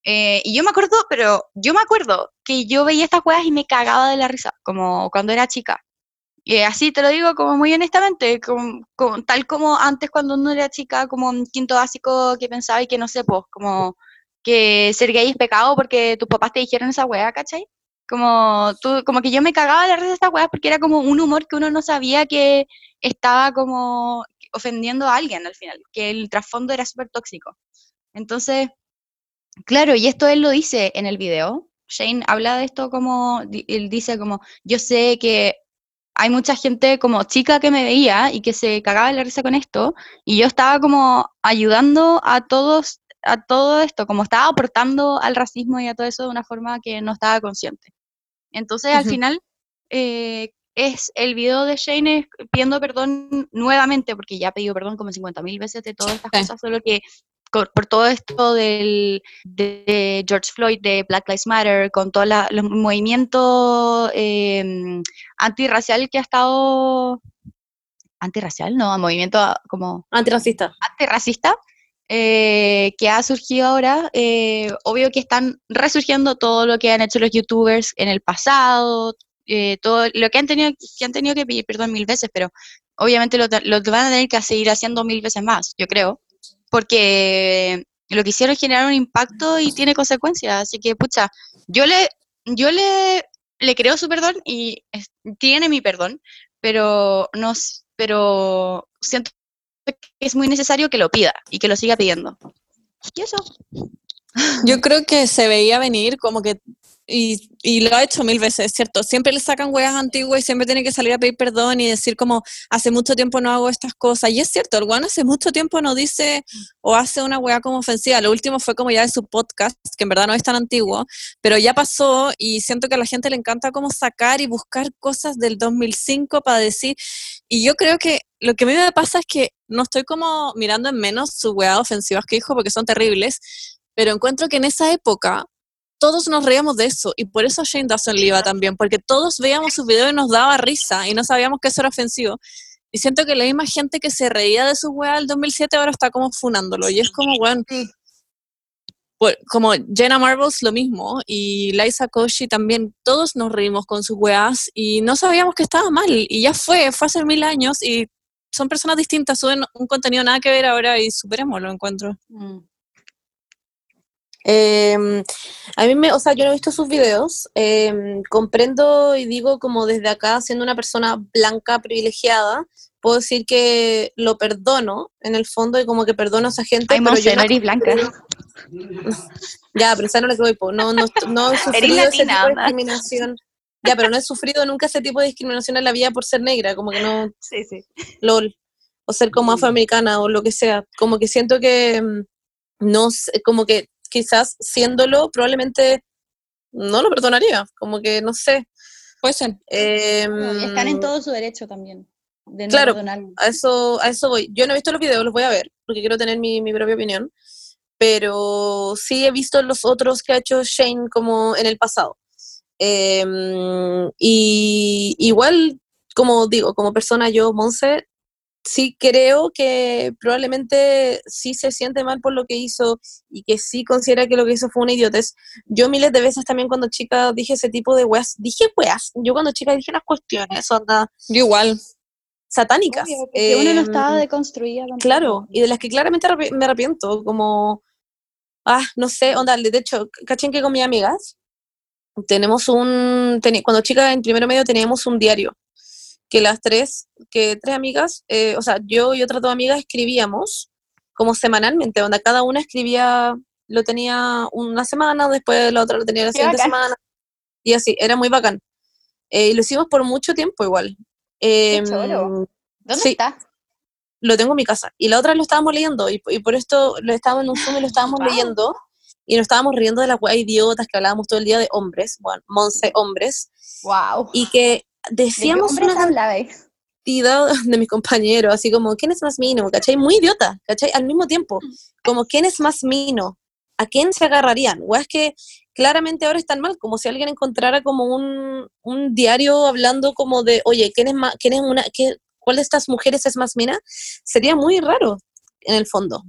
[SPEAKER 2] Eh, y yo me acuerdo, pero yo me acuerdo que yo veía estas weas y me cagaba de la risa, como cuando era chica. Y así te lo digo como muy honestamente, como, tal como antes cuando uno era chica, como un quinto básico que pensaba y que no sé, pues, como que ser gay es pecado porque tus papás te dijeron esa wea, ¿cachai? Como, tú, como que yo me cagaba de la risa de estas weas porque era como un humor que uno no sabía que estaba como ofendiendo a alguien al final, que el trasfondo era súper tóxico. Entonces, claro, y esto él lo dice en el video. Shane habla de esto como, él dice como, yo sé que hay mucha gente como chica que me veía y que se cagaba de la risa con esto, y yo estaba como ayudando a todos, a todo esto, como estaba aportando al racismo y a todo eso de una forma que no estaba consciente. Entonces, al final, eh, es el video de Shane pidiendo perdón nuevamente, porque ya ha pedido perdón como 50.000 veces de todas estas cosas, solo que por todo esto del, de George Floyd, de Black Lives Matter, con todo la, los movimientos eh, antirracial que ha estado... Antirracial, no, movimiento como...
[SPEAKER 1] Antirracista.
[SPEAKER 2] Antirracista, eh, que ha surgido ahora, eh, obvio que están resurgiendo todo lo que han hecho los youtubers en el pasado, eh, todo lo que han tenido que han tenido que pedir perdón mil veces, pero obviamente lo, lo, van a tener que seguir haciendo mil veces más, yo creo porque lo que hicieron es generar un impacto y tiene consecuencias. Así que, pucha, yo le, yo le, le creo su perdón y tiene mi perdón, pero no, pero siento que es muy necesario que lo pida y que lo siga pidiendo. ¿Y eso?
[SPEAKER 3] Yo creo que se veía venir como que y, y, lo ha hecho mil veces, ¿cierto? Siempre le sacan huellas antiguas y siempre tiene que salir a pedir perdón y decir como, hace mucho tiempo no hago estas cosas. Y es cierto, el guano hace mucho tiempo no dice o hace una hueá como ofensiva. Lo último fue como ya de su podcast, que en verdad no es tan antiguo, pero ya pasó y siento que a la gente le encanta como sacar y buscar cosas del 2005 para decir. Y yo creo que lo que a mí me pasa es que no estoy como mirando en menos sus hueá ofensivas que dijo porque son terribles, pero encuentro que en esa época todos nos reíamos de eso y por eso Shane Dawson le iba también, porque todos veíamos sus videos y nos daba risa y no sabíamos que eso era ofensivo. Y siento que la misma gente que se reía de su weá del 2007 ahora está como funándolo y es como, bueno, pues, como Jenna Marbles lo mismo y Liza Koshy también, todos nos reímos con sus weas y no sabíamos que estaba mal y ya fue, fue hace mil años y son personas distintas, suben un contenido nada que ver ahora y superemos lo encuentro. Mm.
[SPEAKER 1] Em, a mí me, o sea, yo no he visto sus videos, em, comprendo y digo como desde acá, siendo una persona blanca, privilegiada, puedo decir que lo perdono en el fondo y como que perdono a esa gente.
[SPEAKER 2] pero yo no, eres blanca.
[SPEAKER 1] ya, pero esa no es lo que voy, no, no, no he sufrido ese tipo de discriminación. Ya, pero no he sufrido nunca ese tipo de discriminación en la vida por ser negra, como que no.
[SPEAKER 2] Sí, sí.
[SPEAKER 1] LOL. O ser como afroamericana o lo que sea. Como que siento que em, no como que quizás siéndolo, probablemente no lo perdonaría, como que no sé.
[SPEAKER 3] Puede ser.
[SPEAKER 2] Em, están en todo su derecho también.
[SPEAKER 1] De no claro, a eso, a eso voy. Yo no he visto los videos, los voy a ver, porque quiero tener mi, mi propia opinión, pero sí he visto los otros que ha hecho Shane como en el pasado. Em, y igual, como digo, como persona yo, Monse, sí creo que probablemente sí se siente mal por lo que hizo y que sí considera que lo que hizo fue una idiotez. Yo miles de veces también cuando chica dije ese tipo de weas, dije weas, yo cuando chica dije las cuestiones, onda.
[SPEAKER 3] Yo igual.
[SPEAKER 1] Satánicas.
[SPEAKER 2] que uno no estaba em, deconstruida.
[SPEAKER 1] Claro, y de las que claramente me arrepiento, como, ah, no sé, onda, de hecho, cachen que con mis amigas tenemos un, cuando chica en primero medio teníamos un diario que las tres, que tres amigas, eh, o sea, yo y otras dos amigas escribíamos como semanalmente, donde cada una escribía, lo tenía una semana, después la otra lo tenía la siguiente semana, y así, era muy bacán. Eh, y lo hicimos por mucho tiempo igual.
[SPEAKER 2] Eh, ¿Dónde está?
[SPEAKER 1] Lo tengo en mi casa. Y la otra lo estábamos leyendo, y, por esto lo estábamos en un Zoom y lo estábamos leyendo, y nos estábamos riendo de las weas idiotas que hablábamos todo el día de hombres, bueno, Monse hombres.
[SPEAKER 2] Wow.
[SPEAKER 1] Y que decíamos una cantidad de mis compañeros, así como, ¿quién es más mino? ¿Cachai? Muy idiota, ¿cachai? Al mismo tiempo, como, ¿quién es más mino? ¿A quién se agarrarían? O es que claramente ahora están mal, como si alguien encontrara como un, un diario hablando como de, oye, ¿quién es más, quién es una, qué, cuál de estas mujeres es más mina? Sería muy raro, en el fondo.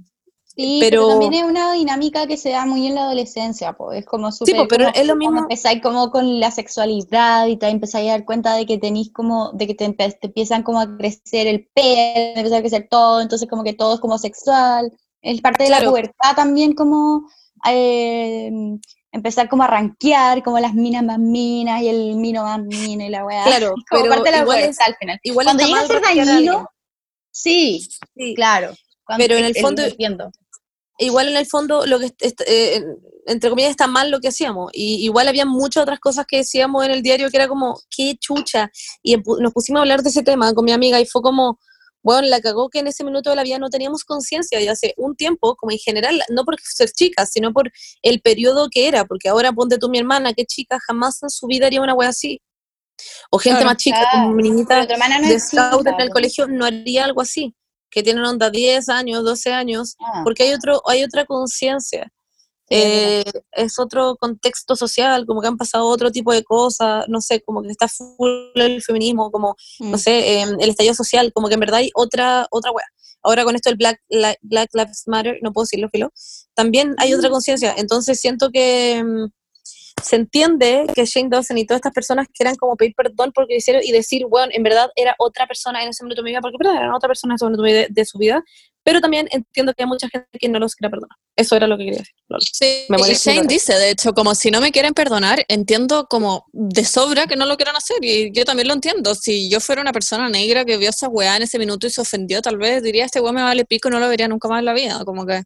[SPEAKER 2] Sí,
[SPEAKER 1] pero,
[SPEAKER 2] pero, también es una dinámica que se da muy en la adolescencia, pues es como súper...
[SPEAKER 1] Sí, po, pero
[SPEAKER 2] como-
[SPEAKER 1] es lo mismo.
[SPEAKER 2] empezáis como con la sexualidad y te empezáis a dar cuenta de que tenéis como, de que te, te empiezan como a crecer el pelo, empieza a crecer todo, entonces como que todo es como sexual, es parte de la pubertad también como eh, empezar como a rankear, como las minas más minas y el mino más mina y la weá.
[SPEAKER 1] Claro,
[SPEAKER 2] como
[SPEAKER 1] pero
[SPEAKER 2] parte de la
[SPEAKER 1] igual es-
[SPEAKER 2] al final.
[SPEAKER 1] igual
[SPEAKER 2] Cuando llega a ser dañino, sí,
[SPEAKER 1] Sí.
[SPEAKER 2] claro. Cuando-
[SPEAKER 1] Pero en el
[SPEAKER 2] eh,
[SPEAKER 1] fondo-
[SPEAKER 2] entiendo.
[SPEAKER 1] Igual en el fondo lo que eh, entre comillas está mal lo que hacíamos. Y igual había muchas otras cosas que decíamos en el diario que era como qué chucha y nos pusimos a hablar de ese tema con mi amiga y fue como bueno la cagó que en ese minuto de la vida no teníamos conciencia y hace un tiempo como en general no por ser chicas sino por el periodo que era porque ahora ponte tú mi hermana qué chica jamás en su vida haría una wea así o gente más chica
[SPEAKER 2] Claro,
[SPEAKER 1] como mi niñita
[SPEAKER 2] no
[SPEAKER 1] de scout en el colegio no haría algo así que tienen onda 10 años 12 años
[SPEAKER 2] Ah,
[SPEAKER 1] porque hay otro hay otra conciencia. Eh, es otro contexto social como que han pasado otro tipo de cosas no sé como que está full el feminismo como
[SPEAKER 2] verdad.
[SPEAKER 1] no sé eh, el estallido social como que en verdad hay otra otra wea. Ahora con esto del Black Black Lives Matter no puedo decirlo filo también hay otra conciencia. Entonces siento que mm, se entiende que Shane Dawson y todas estas personas quieran como pedir perdón porque hicieron y decir, bueno, en verdad era otra persona en ese momento de mi vida, porque verdad era otra persona en ese momento de, de su vida, pero también entiendo que hay mucha gente que no los quiere perdonar. Eso era lo que quería decir. lol.
[SPEAKER 3] Sí,
[SPEAKER 1] Me
[SPEAKER 3] y Shane dice, de hecho, como si no me quieren perdonar, entiendo como de sobra que no lo quieran hacer, y yo también lo entiendo. Si yo fuera una persona negra que vio esa weá en ese minuto y se ofendió, tal vez diría, este weá me vale pico y no lo vería nunca más en la vida. Como que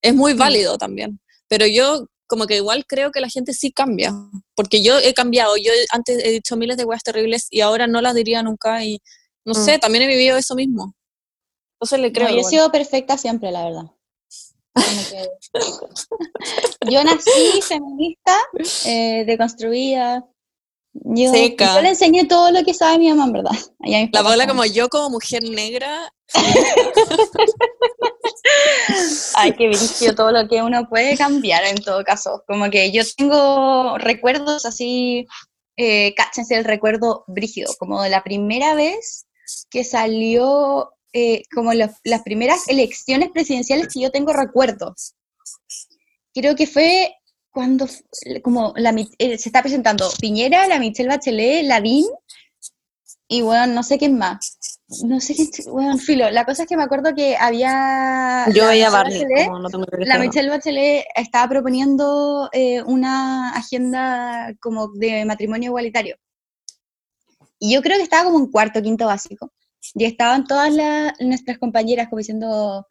[SPEAKER 3] es muy válido también. Pero yo como que igual creo que la gente sí cambia, porque yo he cambiado, yo antes he dicho miles de weas terribles y ahora no las diría nunca y no
[SPEAKER 1] Mm.
[SPEAKER 3] sé, también he vivido eso mismo. Entonces le
[SPEAKER 2] No,
[SPEAKER 3] creo.
[SPEAKER 2] yo he sido perfecta siempre, la verdad. Que- yo nací feminista, eh, deconstruida. Yo,
[SPEAKER 3] Seca.
[SPEAKER 2] yo le enseñé todo lo que sabe mi mamá, en verdad.
[SPEAKER 3] La Paula como yo como mujer negra,
[SPEAKER 2] Ay, qué brillo todo lo que uno puede cambiar en todo caso. Como que yo tengo recuerdos así, eh, cáchense el recuerdo brígido, como de la primera vez que salió, eh, como las primeras elecciones presidenciales que yo tengo recuerdos. Creo que fue cuando como la, eh, se está presentando Piñera, la Michelle Bachelet, Lavín y bueno, no sé quién más. No sé quién, bueno, filo. La cosa es que me acuerdo que había
[SPEAKER 1] Yo veía Barney,
[SPEAKER 2] Bachelet,
[SPEAKER 1] no tengo de
[SPEAKER 2] la
[SPEAKER 1] qué.
[SPEAKER 2] Michelle Bachelet estaba proponiendo eh, una agenda como de matrimonio igualitario. Y yo creo que estaba como en cuarto, quinto básico. Y estaban todas las- nuestras compañeras como diciendo,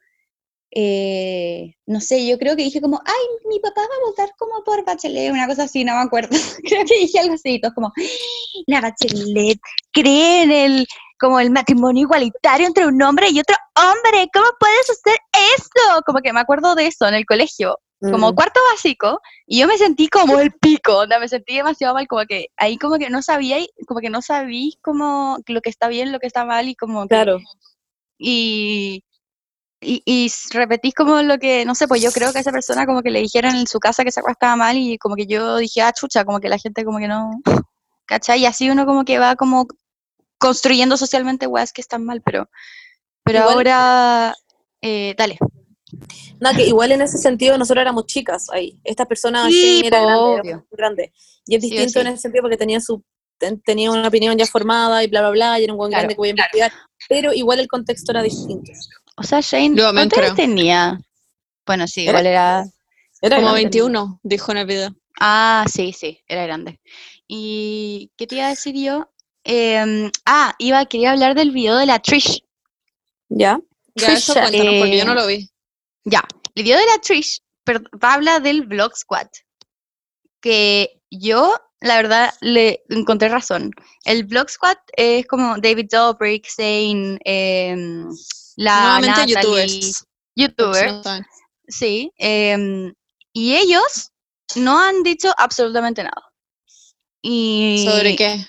[SPEAKER 2] eh, no sé, yo creo que dije como, ay, mi papá va a votar como por Bachelet, una cosa así, no me acuerdo. creo que dije algo así, todos como, la Bachelet cree en el, como el matrimonio igualitario entre un hombre y otro hombre, ¿cómo puedes hacer eso? Como que me acuerdo de eso en el colegio, como
[SPEAKER 1] Mm.
[SPEAKER 2] cuarto básico, y yo me sentí como el pico, onda, me sentí demasiado mal, como que ahí como que no sabía, y- como que no sabí como lo que está bien, lo que está mal, y como que-
[SPEAKER 1] Claro.
[SPEAKER 2] y, y, y repetís como lo que, no sé, pues yo creo que a esa persona como que le dijeron en su casa que esa cosa estaba mal y como que yo dije, ah, chucha, como que la gente como que no, ¿cachai? Y así uno como que va como construyendo socialmente weas que están mal, pero, pero
[SPEAKER 1] Igual-
[SPEAKER 2] ahora, eh, dale.
[SPEAKER 1] No, que igual en ese sentido nosotros éramos chicas ahí. Esta persona
[SPEAKER 2] Sí,
[SPEAKER 1] Shane era grande, grande. Y es
[SPEAKER 2] Sí
[SPEAKER 1] distinto en ese sentido porque tenía su ten- tenía una opinión ya formada y bla, bla, bla, y era un buen
[SPEAKER 2] Claro,
[SPEAKER 1] grande que voy a investigar. Pero igual el contexto era distinto.
[SPEAKER 2] O sea, Shane,
[SPEAKER 3] Yo también
[SPEAKER 2] ¿cuántos años
[SPEAKER 3] creo.
[SPEAKER 2] tenía? Bueno, sí,
[SPEAKER 1] Era-
[SPEAKER 2] igual era...
[SPEAKER 1] Era
[SPEAKER 3] como
[SPEAKER 1] grande.
[SPEAKER 3] 21, dijo en el video.
[SPEAKER 2] Ah, sí, sí, era grande. ¿Y qué te iba a decir yo? Em, ah, iba, quería hablar del video de la Trish.
[SPEAKER 1] ¿Ya?
[SPEAKER 3] Ya, eso cuéntanos, porque yo no
[SPEAKER 2] eh,
[SPEAKER 3] lo vi.
[SPEAKER 2] Ya, el video de la Trish per- habla del Vlog Squad. Que yo, la verdad, le encontré razón. El Vlog Squad es como David Dobrik, Zane, em, la
[SPEAKER 3] Nuevamente
[SPEAKER 2] Natalie,
[SPEAKER 3] youtubers.
[SPEAKER 2] youtuber, sí. em, y ellos no han dicho absolutamente nada. Y
[SPEAKER 3] ¿Sobre qué?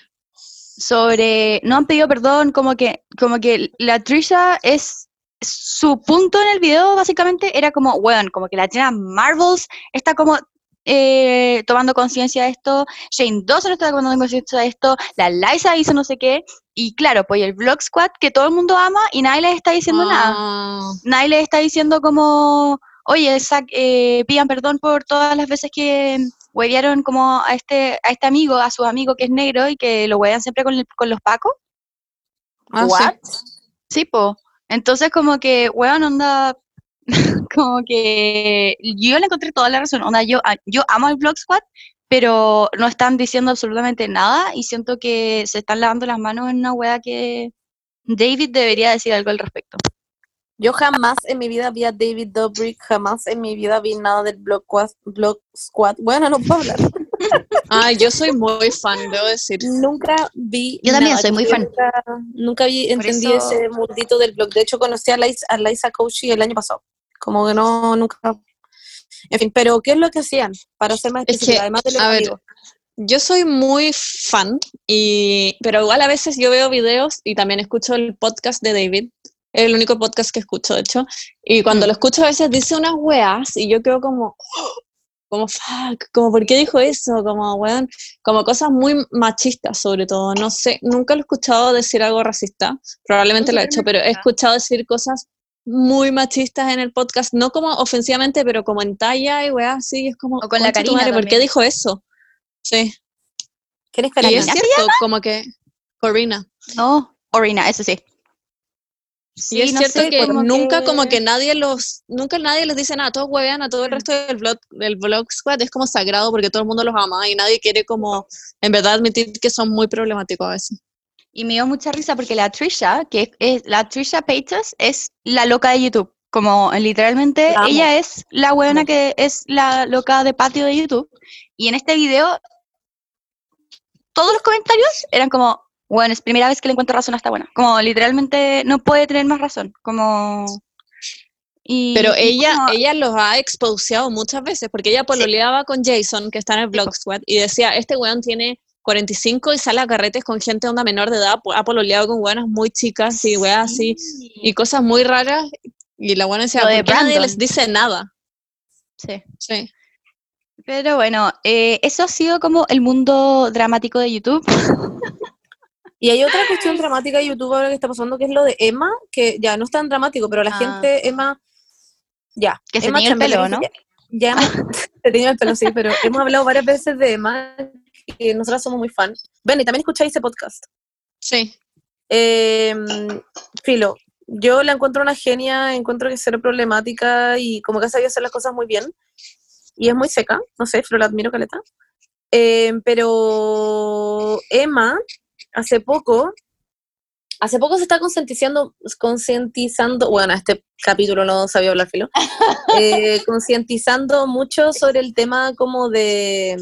[SPEAKER 2] Sobre no han pedido perdón, como que, como que la Trisha es su punto en el video básicamente era como, weón, como que la Jenna Marvels está como eh, tomando conciencia de esto, Shane Dawson está tomando conciencia de esto, la Liza hizo no sé qué, y claro, pues el Vlog Squad que todo el mundo ama y nadie les está diciendo nada.
[SPEAKER 3] Ah,
[SPEAKER 2] nadie les está diciendo como, oye, Zack, eh, pidan perdón por todas las veces que huevearon como a este, a este amigo, a su amigo que es negro y que lo huevean siempre con, el- con los pacos.
[SPEAKER 3] Ah.
[SPEAKER 1] What?
[SPEAKER 2] Sí, po. Entonces, como que, weón, onda, como que yo le encontré toda la razón. Onda, yo, yo amo el Vlog Squad, pero no están diciendo absolutamente nada y siento que se están lavando las manos en una wea que David debería decir algo al respecto.
[SPEAKER 1] Yo jamás en mi vida vi a David Dobrik, jamás en mi vida vi nada del Blog, Quad- Blog Squad. Bueno, no puedo hablar.
[SPEAKER 3] Ay, yo soy muy fan, debo decir.
[SPEAKER 1] Nunca vi.
[SPEAKER 2] Yo también
[SPEAKER 1] nada,
[SPEAKER 2] soy muy
[SPEAKER 1] yo
[SPEAKER 2] fan.
[SPEAKER 1] Nunca, nunca vi,
[SPEAKER 2] Por
[SPEAKER 1] entendí
[SPEAKER 2] eso-
[SPEAKER 1] ese mundito del blog. De hecho, conocí a Liza, a Liza Koshy el año pasado. Como que no, nunca. En fin, pero ¿qué es lo que hacían? Para ser más
[SPEAKER 3] Es que,
[SPEAKER 1] específica, además de los
[SPEAKER 3] a ver,
[SPEAKER 1] amigos.
[SPEAKER 3] Yo soy muy fan, y, pero igual a veces yo veo videos y también escucho el podcast de David. Es el único podcast que escucho, de hecho. Y cuando
[SPEAKER 1] Mm.
[SPEAKER 3] lo escucho a veces dice unas weas y yo quedo como, como fuck, como ¿por qué dijo eso? Como weón, como cosas muy machistas sobre todo. No sé, nunca lo he escuchado decir algo racista, probablemente lo he hecho, pero he escuchado decir cosas muy machistas en el podcast, no como ofensivamente, pero como en talla y weas así, es como,
[SPEAKER 2] O con la
[SPEAKER 3] "Concha tu
[SPEAKER 2] Karina
[SPEAKER 3] madre, ¿por qué dijo eso? Sí.
[SPEAKER 1] ¿Quién es
[SPEAKER 3] Y es cierto, como que Corina.
[SPEAKER 2] No, Orina, eso sí.
[SPEAKER 3] Y es
[SPEAKER 2] no
[SPEAKER 3] cierto
[SPEAKER 2] sé,
[SPEAKER 3] que
[SPEAKER 2] como
[SPEAKER 3] nunca
[SPEAKER 2] que-
[SPEAKER 3] como que nadie los, nunca nadie les dice nada, todos huevean a todo el resto del blog, del blog squad, es como sagrado porque todo el mundo los ama y nadie quiere como en verdad admitir que son muy problemáticos a veces.
[SPEAKER 2] Y me dio mucha risa porque la Trisha, que es, la Trisha Paytas, es la loca de YouTube. Como literalmente ella es la buena que es la loca de patio de YouTube. Y en este video, todos los comentarios eran como, bueno, es primera vez que le encuentro razón a esta buena. Como literalmente no puede tener más razón. Como. Y,
[SPEAKER 3] Pero ella,
[SPEAKER 2] como-
[SPEAKER 3] ella los ha exposeado muchas veces porque ella pololeaba con Jason, que está en el blog squad, y decía, este weón tiene 45 y sale a carretes con gente onda menor de edad, ha pololeado con weonas muy chicas y weas así,
[SPEAKER 2] Sí.
[SPEAKER 3] y cosas muy raras, y la buena decía,
[SPEAKER 2] de
[SPEAKER 3] ¿por qué nadie les dice nada?
[SPEAKER 2] Sí.
[SPEAKER 3] Sí.
[SPEAKER 2] Pero bueno, eh, eso ha sido como el mundo dramático de YouTube.
[SPEAKER 1] Y hay otra cuestión dramática de YouTube ahora que está pasando, que es lo de Emma, que ya no es tan dramático, pero la
[SPEAKER 2] Ah.
[SPEAKER 1] gente, Emma, ya.
[SPEAKER 2] Que se
[SPEAKER 1] Emma
[SPEAKER 2] teñió el pelo, ¿no?
[SPEAKER 1] Ya, ya hemos- se el pelo, sí, pero hemos hablado varias veces de Emma, y nosotras somos muy fan. Ven, y también escucháis ese podcast.
[SPEAKER 3] Sí.
[SPEAKER 1] Eh, Filo, yo la encuentro una genia, encuentro que es cero problemática y como que ha sabido hacer las cosas muy bien. Y es muy seca, no sé, pero la admiro, Caleta. Eh, pero Emma, hace poco, hace poco se está concientizando, concientizando, bueno, este capítulo no sabía hablar, Filo, eh, concientizando mucho sobre el tema como de,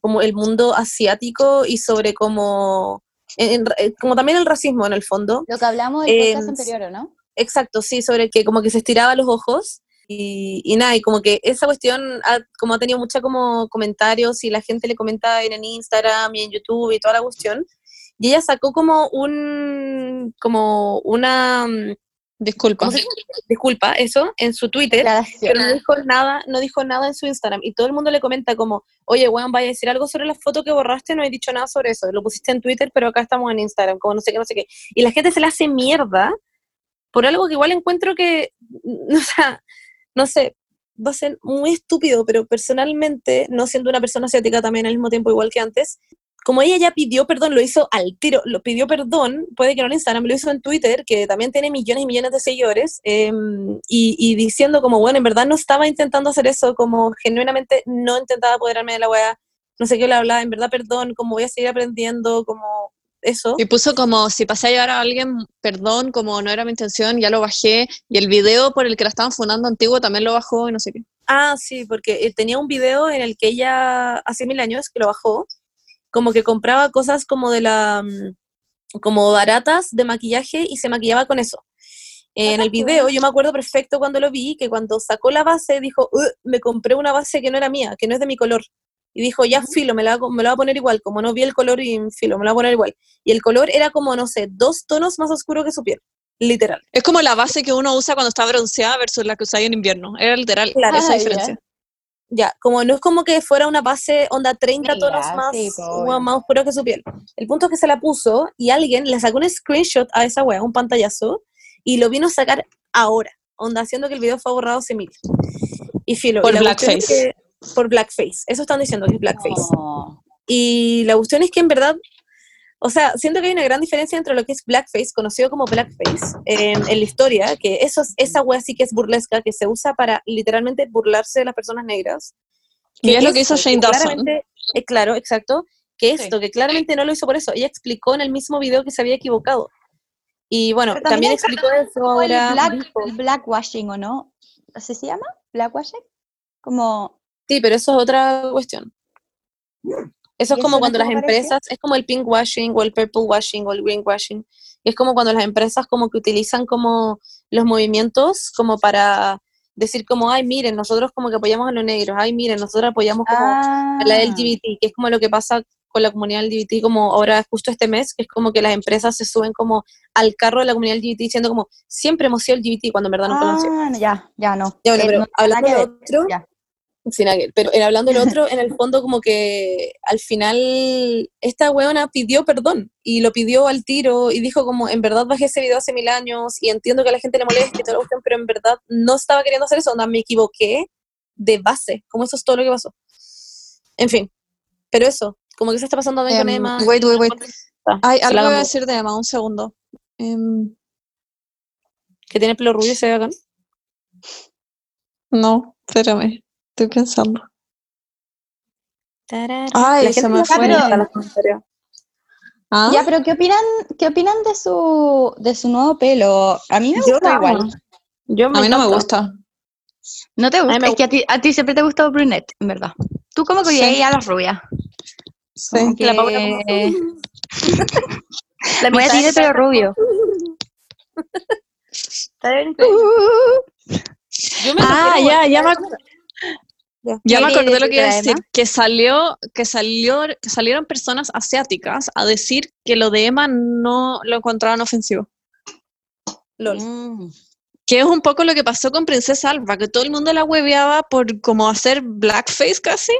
[SPEAKER 1] como el mundo asiático y sobre como, en- en- como también el racismo en el fondo.
[SPEAKER 2] Lo que hablamos
[SPEAKER 1] del podcast Em,
[SPEAKER 2] anterior, ¿o no?
[SPEAKER 1] Exacto, sí, sobre que como que se estiraba los ojos y, y nada, y como que esa cuestión ha, como ha tenido mucha como comentarios y la gente le comenta en, en Instagram y en YouTube y toda la cuestión. Y ella sacó como un, como una, mm,
[SPEAKER 3] Disculpa.
[SPEAKER 1] disculpa, eso, en su Twitter, pero no dijo nada, no dijo nada en su Instagram. Y todo el mundo le comenta como, oye, weón, vaya a decir algo sobre la foto que borraste, no he dicho nada sobre eso. Lo pusiste en Twitter, pero acá estamos en Instagram, como no sé qué, no sé qué. Y la gente se le hace mierda por algo que igual encuentro que, o sea, no sé, va a ser muy estúpido, pero personalmente, no siendo una persona asiática también al mismo tiempo igual que antes, como ella ya pidió perdón, lo hizo al tiro, lo pidió perdón, puede que no en Instagram, lo hizo en Twitter, que también tiene millones y millones de seguidores, eh, y, y diciendo como, bueno, en verdad no estaba intentando hacer eso, como genuinamente no intentaba apoderarme de la weá, no sé qué le hablaba, en verdad perdón, como voy a seguir aprendiendo, como eso.
[SPEAKER 3] Y puso como, si pasé a llevar a alguien, perdón, como no era mi intención, ya lo bajé. Y el video por el que la estaban fundando antiguo también lo bajó y no sé qué.
[SPEAKER 1] Ah, sí, porque eh, tenía un video en el que ella, hace mil años que lo bajó, como que compraba cosas como de la, mm, como baratas de maquillaje y se maquillaba con eso. En el video, yo me acuerdo perfecto cuando lo vi, que cuando sacó la base dijo, "Ugh, me compré una base que no era mía, que no es de mi color. Y dijo, ya filo, me la, hago- me la voy a poner igual, como no vi el color y filo, me la voy a poner igual. Y el color era como, no sé, dos tonos más oscuro que su piel, literal.
[SPEAKER 3] Es como la base que uno usa cuando está bronceada versus la que usáis en invierno. Era literal
[SPEAKER 1] Claro.
[SPEAKER 3] esa
[SPEAKER 2] Ah,
[SPEAKER 3] diferencia.
[SPEAKER 1] Ya, como no es como que fuera una base onda 30
[SPEAKER 2] Negra,
[SPEAKER 1] tonos más,
[SPEAKER 2] sí,
[SPEAKER 1] más oscuro que su piel. El punto es que se la puso y alguien le sacó un screenshot a esa wea, un pantallazo, y lo vino a sacar ahora, onda haciendo que el video fue borrado hace mil. Y filo.
[SPEAKER 3] Por
[SPEAKER 1] y la cuestión es
[SPEAKER 3] blackface.
[SPEAKER 1] que- por blackface. Eso están diciendo que es blackface.
[SPEAKER 2] No.
[SPEAKER 1] Y la cuestión es que en verdad, o sea, siento que hay una gran diferencia entre lo que es blackface, conocido como blackface, eh, en la historia, que eso es, esa wea sí que es burlesca, que se usa para literalmente burlarse de las personas negras.
[SPEAKER 3] Y es lo que hizo Shane Dawson.
[SPEAKER 1] claramente- eh, claro, exacto. Que
[SPEAKER 3] Sí.
[SPEAKER 1] esto, que claramente no lo hizo por eso. Ella explicó en el mismo video que se había equivocado. Y bueno,
[SPEAKER 2] Pero
[SPEAKER 1] también, explicó eso ahora.
[SPEAKER 2] black,
[SPEAKER 1] dijo-
[SPEAKER 2] el blackwashing, ¿o no? ¿Así se llama? ¿Blackwashing? Como,
[SPEAKER 1] Sí, pero eso es otra cuestión. Eso
[SPEAKER 2] ¿Y
[SPEAKER 1] es como
[SPEAKER 2] eso
[SPEAKER 1] cuando las empresas, es como el pink washing o el purple washing o el green washing. Y es como cuando las empresas como que utilizan como los movimientos como para decir como, ay, miren, nosotros como que apoyamos a los negros, ay, miren, nosotros apoyamos como a la
[SPEAKER 2] Ah,
[SPEAKER 1] LGBT, que es como lo que pasa con la comunidad LGBT como ahora justo este mes, que es como que las empresas se suben como al carro de la comunidad LGBT diciendo como, siempre hemos sido LGBT cuando en verdad no sido.
[SPEAKER 2] ah, ya, ya no.
[SPEAKER 1] Ya, bueno,
[SPEAKER 2] Eh, no,
[SPEAKER 1] hablando de otro,
[SPEAKER 2] ya.
[SPEAKER 1] Sin aquel, pero en hablando del otro, en el fondo como que al final esta weona pidió perdón y lo pidió al tiro y dijo como, en verdad bajé ese video hace mil años y entiendo que a la gente le moleste y la cuestión, pero en verdad no estaba queriendo hacer eso, onda, me equivoqué de base, como eso es todo lo que pasó. En fin, pero eso, como que se está pasando también con
[SPEAKER 3] Em,
[SPEAKER 1] Emma.
[SPEAKER 3] wait, wait, wait.
[SPEAKER 1] Ah,
[SPEAKER 3] Ay,
[SPEAKER 1] se
[SPEAKER 3] algo
[SPEAKER 1] la
[SPEAKER 3] voy a decir de Emma, un segundo. Em,
[SPEAKER 1] Que tiene pelo rubio y se ve acá.
[SPEAKER 3] no, espérame, estoy pensando.
[SPEAKER 1] Tarara.
[SPEAKER 3] Ay,
[SPEAKER 1] La
[SPEAKER 3] se me fue.
[SPEAKER 1] comentarios.
[SPEAKER 3] ¿Ah?
[SPEAKER 2] Ya, pero ¿qué opinan, qué opinan de su de su nuevo pelo? A mí me
[SPEAKER 1] Yo
[SPEAKER 2] gusta
[SPEAKER 1] amo.
[SPEAKER 2] igual.
[SPEAKER 1] Yo
[SPEAKER 3] a mí no me gusta.
[SPEAKER 2] No te gusta,
[SPEAKER 1] me
[SPEAKER 2] es que a ti, a ti siempre te ha gustado brunette, en verdad. Tú como que
[SPEAKER 3] Sí.
[SPEAKER 2] a las rubias.
[SPEAKER 3] Sí.
[SPEAKER 2] Como
[SPEAKER 1] Que la Paula como- La
[SPEAKER 2] Voy a
[SPEAKER 1] de
[SPEAKER 2] pelo rubio.
[SPEAKER 1] Está bien, increíble. Yo me
[SPEAKER 3] Ah, ya, ya me, ac-
[SPEAKER 1] Ya.
[SPEAKER 3] me
[SPEAKER 2] ¿Qué
[SPEAKER 3] acordé lo que iba a
[SPEAKER 2] decir,
[SPEAKER 3] que salió, que salió, que salieron personas asiáticas a decir que lo de Emma no lo encontraban ofensivo.
[SPEAKER 1] LOL.
[SPEAKER 2] Mm.
[SPEAKER 3] Que es un poco lo que pasó con Princesa Alba, que todo el mundo la hueveaba por como hacer blackface casi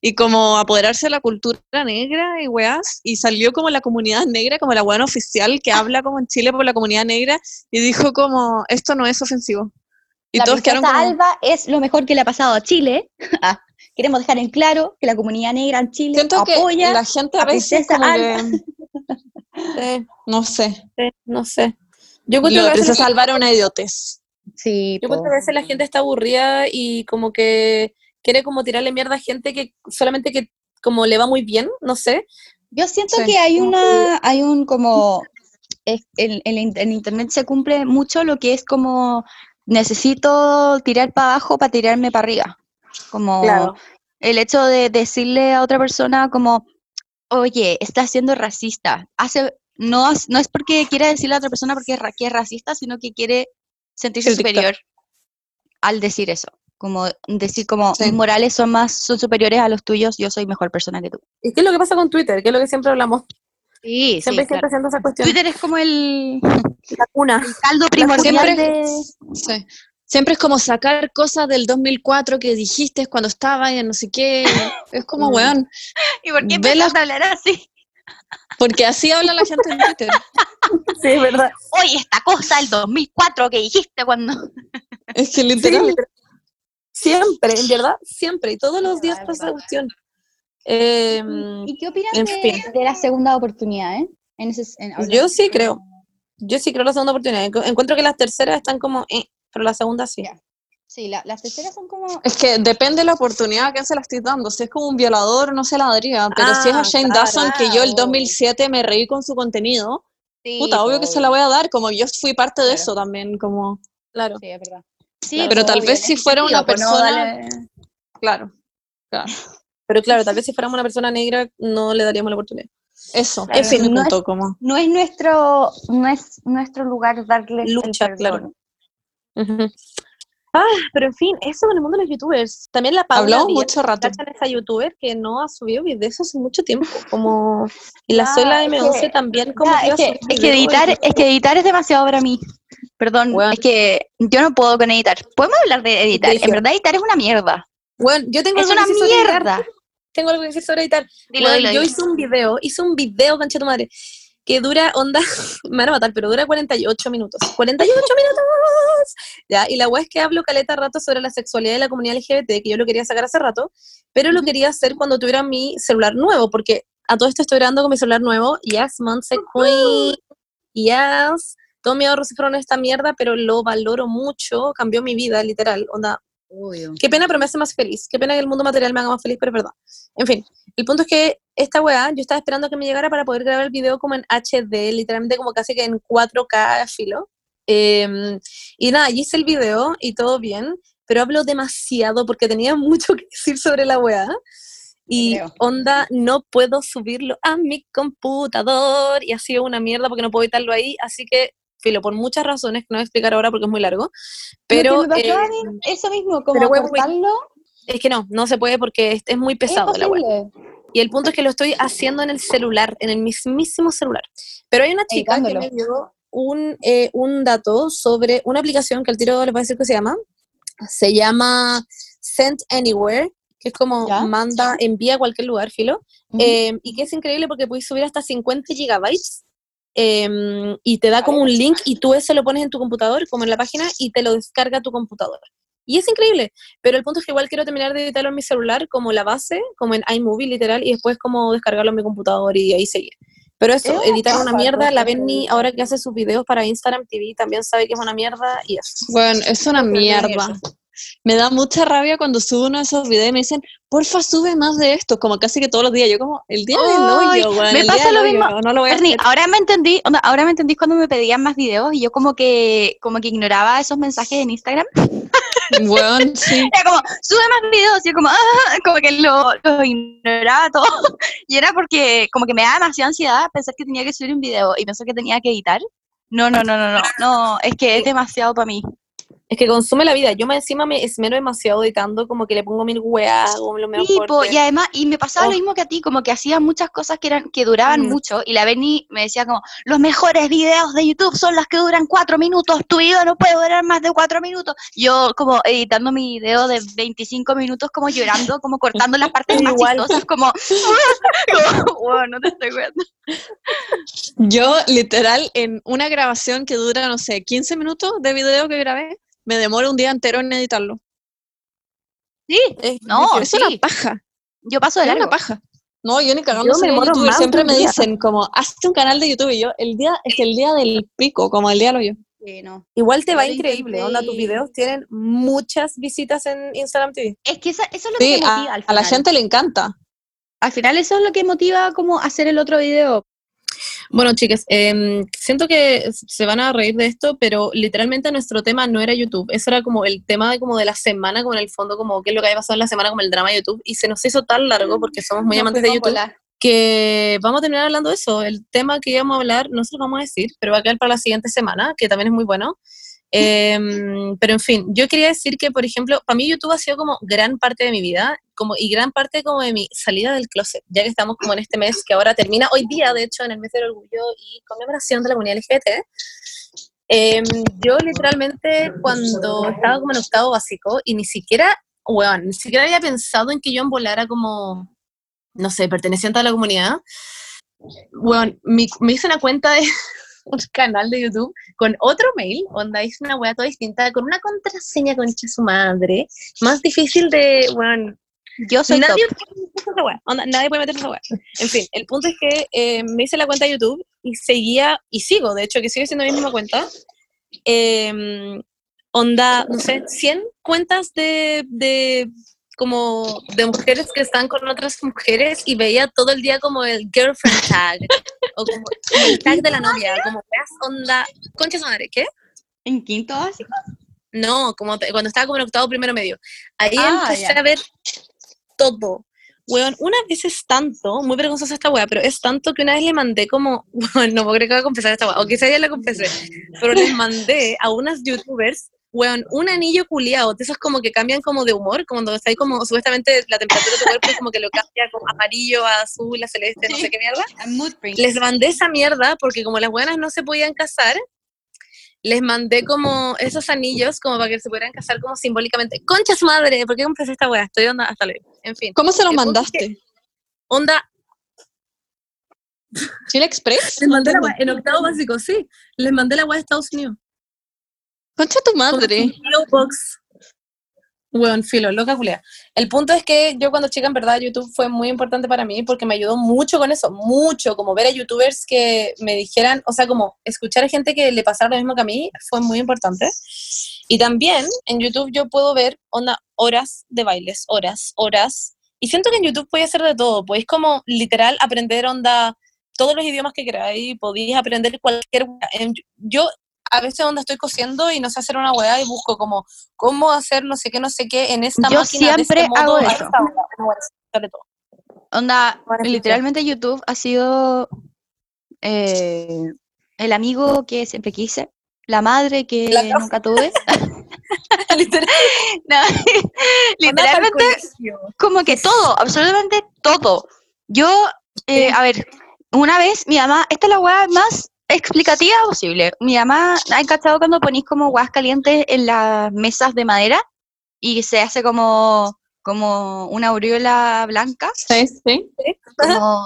[SPEAKER 3] y como apoderarse de la cultura negra y weas, y salió como la comunidad negra, como la buena oficial que habla como en Chile por la comunidad negra y dijo como, esto no es ofensivo. Y
[SPEAKER 2] la
[SPEAKER 3] todos
[SPEAKER 2] princesa
[SPEAKER 3] quedaron como,
[SPEAKER 2] Alba es lo mejor que le ha pasado a Chile. Ah, Queremos dejar en claro que la comunidad negra en Chile
[SPEAKER 3] siento que
[SPEAKER 2] apoya
[SPEAKER 3] la gente a
[SPEAKER 2] a
[SPEAKER 3] veces
[SPEAKER 2] Princesa Alba.
[SPEAKER 3] que,
[SPEAKER 1] Sí,
[SPEAKER 3] no sé,
[SPEAKER 1] sí, no sé. Yo
[SPEAKER 3] de
[SPEAKER 1] que a veces-
[SPEAKER 3] Princesa Alba era una idiotez.
[SPEAKER 2] Sí,
[SPEAKER 1] yo encuentro que a veces la gente está aburrida y como que quiere como tirarle mierda a gente que solamente que como le va muy bien, no sé.
[SPEAKER 2] Yo siento
[SPEAKER 3] Sí.
[SPEAKER 2] que hay una, hay un como, es- en, en, en internet se cumple mucho lo que es como, necesito tirar para abajo para tirarme para arriba. Como
[SPEAKER 1] Claro.
[SPEAKER 2] el hecho de decirle a otra persona como, oye, estás siendo racista. Hace, no, es- no es porque quiera decirle a otra persona porque es, ra- que es racista, sino que quiere sentirse superior al decir eso. Como decir como
[SPEAKER 3] Sí.
[SPEAKER 2] mis morales son más, son superiores a los tuyos, yo soy mejor persona que tú.
[SPEAKER 1] ¿Y qué es lo que pasa con Twitter? ¿Qué es lo que siempre hablamos?
[SPEAKER 2] Sí,
[SPEAKER 1] Siempre hay gente haciendo esa cuestión.
[SPEAKER 2] Twitter es como el,
[SPEAKER 1] La cuna.
[SPEAKER 2] el caldo primordial
[SPEAKER 3] Siempre-
[SPEAKER 2] de...
[SPEAKER 3] Sí. Siempre es como sacar cosas del 2004 que dijiste cuando estaba y no sé qué. Es como,
[SPEAKER 1] Mm.
[SPEAKER 3] weón,
[SPEAKER 2] ¿Y por qué empezaste a hablar así?
[SPEAKER 3] porque así habla la gente en Twitter.
[SPEAKER 1] Sí, es verdad.
[SPEAKER 2] Oye, esta cosa del 2004 que dijiste cuando...
[SPEAKER 3] Es que
[SPEAKER 1] Sí,
[SPEAKER 3] literal.
[SPEAKER 1] literal. Siempre, en verdad, siempre. Y todos los días pasa cuestión. Eh,
[SPEAKER 2] ¿Y qué opinas de,
[SPEAKER 1] fin.
[SPEAKER 2] de la segunda oportunidad, eh? En ese, en-
[SPEAKER 1] Yo sí creo. yo sí creo la segunda oportunidad. Encu- Encuentro que las terceras están como, eh, pero la segunda sí.
[SPEAKER 2] Sí, la- las terceras son como...
[SPEAKER 3] Es que depende de la oportunidad que se la estoy dando. Si es como un violador, no se la daría. Pero si es a
[SPEAKER 1] Ah,
[SPEAKER 3] Shane
[SPEAKER 1] claro.
[SPEAKER 3] Dawson, que yo el
[SPEAKER 2] obvio.
[SPEAKER 3] 2007 me reí con su contenido,
[SPEAKER 2] Sí,
[SPEAKER 3] puta, obvio que se la voy a dar. Como yo fui parte de
[SPEAKER 2] Claro.
[SPEAKER 3] eso también, como...
[SPEAKER 1] Claro.
[SPEAKER 2] Sí, es verdad. Sí,
[SPEAKER 1] Claro.
[SPEAKER 3] Pero tal
[SPEAKER 2] obvio,
[SPEAKER 3] vez si fuera una
[SPEAKER 2] pues, no
[SPEAKER 3] persona- Claro. Claro.
[SPEAKER 1] Pero claro, tal vez si fuéramos una persona negra no le daríamos la oportunidad.
[SPEAKER 3] Eso.
[SPEAKER 2] Claro,
[SPEAKER 3] ese es mi
[SPEAKER 2] no es-
[SPEAKER 3] punto, como...
[SPEAKER 2] No es nuestro, no es nuestro lugar darles
[SPEAKER 1] Lucha,
[SPEAKER 2] el
[SPEAKER 1] claro. Ah, pero en fin, eso en el mundo de los youtubers. También la Paula
[SPEAKER 3] Hablamos mucho rato.
[SPEAKER 1] ¿cachan esa youtuber que no ha subido videos hace mucho tiempo, como y la Zoila
[SPEAKER 2] es
[SPEAKER 1] M11
[SPEAKER 2] que-
[SPEAKER 1] también como
[SPEAKER 2] Ya,
[SPEAKER 1] que iba
[SPEAKER 2] es,
[SPEAKER 1] a
[SPEAKER 2] que, es que editar, es que editar es demasiado para mí. Perdón, es que yo no puedo con editar. Podemos hablar de editar. En verdad editar es una mierda.
[SPEAKER 1] Bueno, yo tengo
[SPEAKER 2] Es una mierda.
[SPEAKER 1] Tengo algo que decir sobre editar.
[SPEAKER 2] Dilo,
[SPEAKER 1] Weón,
[SPEAKER 2] dilo,
[SPEAKER 1] yo
[SPEAKER 2] dilo.
[SPEAKER 1] hice un video, hice un video, cancha tu madre, que dura, onda, me van a matar, pero dura 48 minutos. 48 minutos. Ya, y la weá es que hablo caleta rato sobre la sexualidad de la comunidad LGBT, que yo lo quería sacar hace rato, pero lo quería hacer cuando tuviera mi celular nuevo, porque a todo esto estoy grabando con mi celular nuevo. Yes, Monse Queen. Yes. Todos mis ahorros se fueron a esta mierda, pero lo valoro mucho. Cambió mi vida, literal. Onda,
[SPEAKER 5] Obvio.
[SPEAKER 1] Qué pena, pero me hace más feliz. Qué pena que el mundo material me haga más feliz, pero es verdad. En fin, el punto es que esta weá, yo estaba esperando que me llegara para poder grabar el video como en HD, literalmente como casi que en 4K a filo. Em, y nada, y hice el video y todo bien, pero hablo demasiado porque tenía mucho que decir sobre la weá. Y
[SPEAKER 5] creo.
[SPEAKER 1] onda, no puedo subirlo a mi computador y ha sido una mierda porque no puedo editarlo ahí, así que, filo, por muchas razones que no voy a explicar ahora porque es muy largo, pero...
[SPEAKER 5] Mí,
[SPEAKER 1] em,
[SPEAKER 5] eso mismo, como
[SPEAKER 1] pero,
[SPEAKER 5] cortarlo,
[SPEAKER 1] es que no, no se puede porque es, es muy pesado
[SPEAKER 5] es
[SPEAKER 1] la web. Y el punto es que lo estoy haciendo en el celular, en el mismísimo celular. Pero hay una chica que me dio un, eh, un dato sobre una aplicación que al tiro les voy a decir que se llama. Se llama Send Anywhere, que es como
[SPEAKER 5] ¿Ya?
[SPEAKER 1] manda, envía a cualquier lugar, filo. Eh, y que es increíble porque puedes subir hasta 50 gigabytes em, y te da como un link y tú ese lo pones en tu computador, como en la página, y te lo descarga tu computador. Y es increíble, pero el punto es que igual quiero terminar de editarlo en mi celular como la base, como en iMovie literal, y después como descargarlo en mi computador y ahí seguir. Pero eso,
[SPEAKER 5] Es
[SPEAKER 1] editar una mierda, la Benny ahora que hace sus videos para Instagram TV también sabe que es una mierda y eso.
[SPEAKER 3] Bueno, es una mierda. Me da mucha rabia cuando subo uno de esos videos y me dicen, porfa, sube más de esto, como casi que todos los días. Yo como, el día del hoyo, weón,
[SPEAKER 2] me
[SPEAKER 3] el
[SPEAKER 2] pasa
[SPEAKER 3] día
[SPEAKER 2] lo
[SPEAKER 3] hoyo,
[SPEAKER 2] mismo.
[SPEAKER 3] no lo voy a
[SPEAKER 2] ahora me entendí, onda, ahora me entendí cuando me pedían más videos y yo como que, como que ignoraba esos mensajes en Instagram.
[SPEAKER 3] Weón, sí.
[SPEAKER 2] Era como, sube más videos, y yo como, ah, como que lo, lo ignoraba todo. Y era porque como que me da demasiada ansiedad pensar que tenía que subir un video y pensar que tenía que editar. No, no, no, no, no, no, es que es demasiado para mí.
[SPEAKER 1] Es que consume la vida. Yo me encima me esmero demasiado editando, como que le pongo mil weas, como lo mejor.
[SPEAKER 2] Sí, po, y además, y me pasaba
[SPEAKER 1] Oh.
[SPEAKER 2] lo mismo que a ti, como que hacía muchas cosas que eran, que duraban
[SPEAKER 1] Mm.
[SPEAKER 2] mucho, y la Benny me decía como, los mejores videos de YouTube son los que duran cuatro minutos, tu video no puede durar más de cuatro minutos. Yo como editando mi video de 25 minutos, como llorando, como cortando las partes más chistosas, como, como, "Wow, no te estoy viendo.
[SPEAKER 3] Yo, literal, en una grabación que dura, no sé, 15 minutos de video que grabé, me demoro un día entero en editarlo.
[SPEAKER 2] Sí,
[SPEAKER 1] Es
[SPEAKER 2] no,
[SPEAKER 3] es
[SPEAKER 2] sí,
[SPEAKER 3] una paja.
[SPEAKER 2] yo paso de
[SPEAKER 3] Es una
[SPEAKER 2] largo.
[SPEAKER 3] paja. No, yo ni cagando
[SPEAKER 1] Yo
[SPEAKER 3] soy
[SPEAKER 1] me
[SPEAKER 3] Siempre me
[SPEAKER 1] día.
[SPEAKER 3] dicen como, hazte un canal de YouTube. Y yo, el día, es el día del pico, como el día lo yo.
[SPEAKER 5] Sí, no.
[SPEAKER 1] Igual te va increíble, onda, tus videos tienen muchas visitas en Instagram TV.
[SPEAKER 5] Es que esa- eso es lo que
[SPEAKER 3] Sí,
[SPEAKER 5] me motiva
[SPEAKER 3] a,
[SPEAKER 5] al
[SPEAKER 3] a la gente le encanta.
[SPEAKER 5] Al final eso es lo que motiva como hacer el otro video.
[SPEAKER 1] Bueno, chicas, em, siento que se van a reír de esto, pero literalmente nuestro tema no era YouTube. Eso era como el tema de, como de la semana, como en el fondo, como qué es lo que había pasado en la semana, como el drama de YouTube. Y se nos hizo tan largo porque somos muy amantes de YouTube.
[SPEAKER 5] volar.
[SPEAKER 1] que vamos a terminar hablando de eso. El tema que íbamos a hablar, no se lo vamos a decir, pero va a quedar para la siguiente semana, que también es muy bueno. Em, pero en fin, yo quería decir que, por ejemplo, para mí YouTube ha sido como gran parte de mi vida como, y gran parte como de mi salida del closet, ya que estamos como en este mes que ahora termina, hoy día, de hecho, en el mes del orgullo y conmemoración de la comunidad LGBT. Em, yo literalmente cuando estaba como en octavo básico y ni siquiera, weón, ni siquiera había pensado en que yo embolara como, no sé, perteneciente a la comunidad. Weón, mi- me hice una cuenta de un canal de YouTube con otro mail, onda hice una weá toda distinta, con una contraseña concha su madre, más difícil de, weón,
[SPEAKER 2] Yo soy
[SPEAKER 1] nadie
[SPEAKER 2] top.
[SPEAKER 1] puede meterse esa weá, onda, nadie puede meterse esa weá. En fin, el punto es que eh, me hice la cuenta de YouTube y seguía, y sigo, de hecho, que sigue siendo mi misma cuenta, em, onda, no sé, 100 cuentas de, de como de mujeres que están con otras mujeres y veía todo el día como el girlfriend tag o como, el tag de la novia, como veas onda, concha su madre, ¿qué?
[SPEAKER 5] En quinto básico.
[SPEAKER 1] No, como te- cuando estaba como en octavo primero medio. Ahí
[SPEAKER 5] Ah,
[SPEAKER 1] empecé
[SPEAKER 5] ya.
[SPEAKER 1] a ver todo. Weón, una vez es tanto, muy vergonzosa esta weá, pero es tanto que una vez le mandé como, weón, no puedo creer que voy a confesar esta weá, o quizá ya la confesé, pero les mandé a unas youtubers, weón, un anillo culiado, de esos como que cambian como de humor, como cuando está ahí como supuestamente la temperatura de tu cuerpo y como que lo cambia como amarillo a azul, a celeste, no sé qué mierda. Les mandé esa mierda porque como las buenas no se podían casar, les mandé como esos anillos como para que se pudieran casar como simbólicamente. Concha su madre, ¿por qué compré esta wea? Estoy onda hasta luego. En fin.
[SPEAKER 3] ¿Cómo se lo
[SPEAKER 1] El punto es que-
[SPEAKER 3] mandaste?
[SPEAKER 1] Onda,
[SPEAKER 3] Chile Express.
[SPEAKER 1] Les mandé la weá en octavo básico, sí. Les mandé la weá de Estados Unidos.
[SPEAKER 3] Concha tu madre.
[SPEAKER 1] Box. Weón, filo, loca culea. El punto es que yo cuando chica, en verdad, YouTube fue muy importante para mí porque me ayudó mucho con eso, mucho, como ver a youtubers que me dijeran, o sea, como escuchar a gente que le pasara lo mismo que a mí fue muy importante. Y también en YouTube yo puedo ver onda, horas de bailes, horas, horas. Y siento que en YouTube podéis hacer de todo, podéis como literal aprender onda todos los idiomas que queráis, podéis aprender cualquier... Yo a veces onda estoy cosiendo y no sé hacer una weá y busco como cómo hacer no sé qué, no sé qué en esta
[SPEAKER 2] Yo
[SPEAKER 1] máquina de este
[SPEAKER 2] siempre hago
[SPEAKER 1] modo,
[SPEAKER 2] eso.
[SPEAKER 1] hora.
[SPEAKER 2] Onda, literalmente YouTube ha sido eh, el amigo que siempre quise, la madre que
[SPEAKER 1] La
[SPEAKER 2] nunca tuve.
[SPEAKER 1] Literal,
[SPEAKER 2] No,
[SPEAKER 1] onda
[SPEAKER 2] literalmente como que todo, absolutamente todo. Yo, eh, a ver, una vez mi mamá, esta es la weá más explicativa posible. Mi mamá, ¿ha encachado cuando ponís como guas calientes en las mesas de madera y se hace como, como una aureola blanca?
[SPEAKER 3] Sí, sí.
[SPEAKER 2] como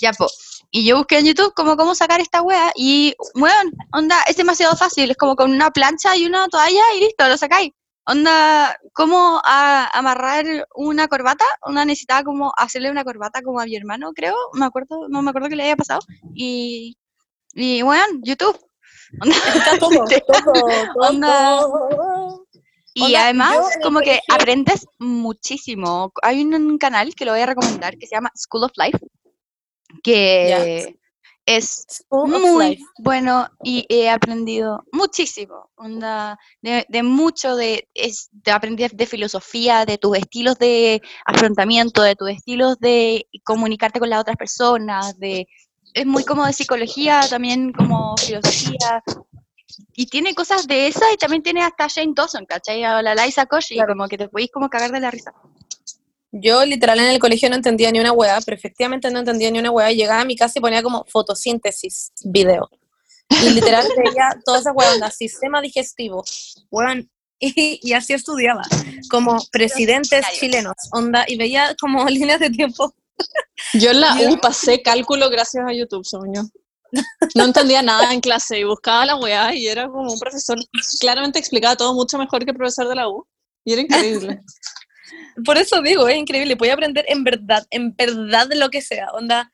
[SPEAKER 2] ya po. Y yo busqué en YouTube como cómo sacar esta wea y bueno, onda, es demasiado fácil, es como con una plancha y una toalla y listo, lo sacáis. Onda, ¿cómo a- amarrar una corbata? Una necesitaba como hacerle una corbata como a mi hermano, creo, me acuerdo, no me acuerdo que le había pasado. Y, y bueno, YouTube. Onda,
[SPEAKER 1] Está todo, todo, todo,
[SPEAKER 2] Onda.
[SPEAKER 1] todo.
[SPEAKER 2] Y
[SPEAKER 1] Onda,
[SPEAKER 2] además, como que aprendes muchísimo. Hay un, canal que lo voy a recomendar que se llama School of Life, que es
[SPEAKER 1] School
[SPEAKER 2] muy
[SPEAKER 1] Life.
[SPEAKER 2] bueno y he aprendido muchísimo. Onda, de, de mucho, de, es, de aprender de filosofía, de tus estilos de afrontamiento, de tus estilos de comunicarte con las otras personas, de es muy como de psicología, también como filosofía. Y tiene cosas de esa y también tiene hasta Jane Dawson, ¿cachai? A la Liza Koshy,
[SPEAKER 1] Claro.
[SPEAKER 2] como que te podéis como cagar de la risa.
[SPEAKER 1] Yo literal en el colegio no entendía ni una weá, pero efectivamente no entendía ni una weá. Llegaba a mi casa y ponía como fotosíntesis, video. Y literal veía toda esa weá, onda, sistema digestivo, weón. Y, y así estudiaba, como presidentes chilenos, onda, y veía como líneas de tiempo.
[SPEAKER 3] Yo en la U pasé cálculo gracias a YouTube, yo. No entendía nada en clase y buscaba la weá y era como un profesor, claramente explicaba todo mucho mejor que el profesor de la U. Y era increíble.
[SPEAKER 1] Por eso digo, es increíble, voy a aprender en verdad, en verdad lo que sea, onda.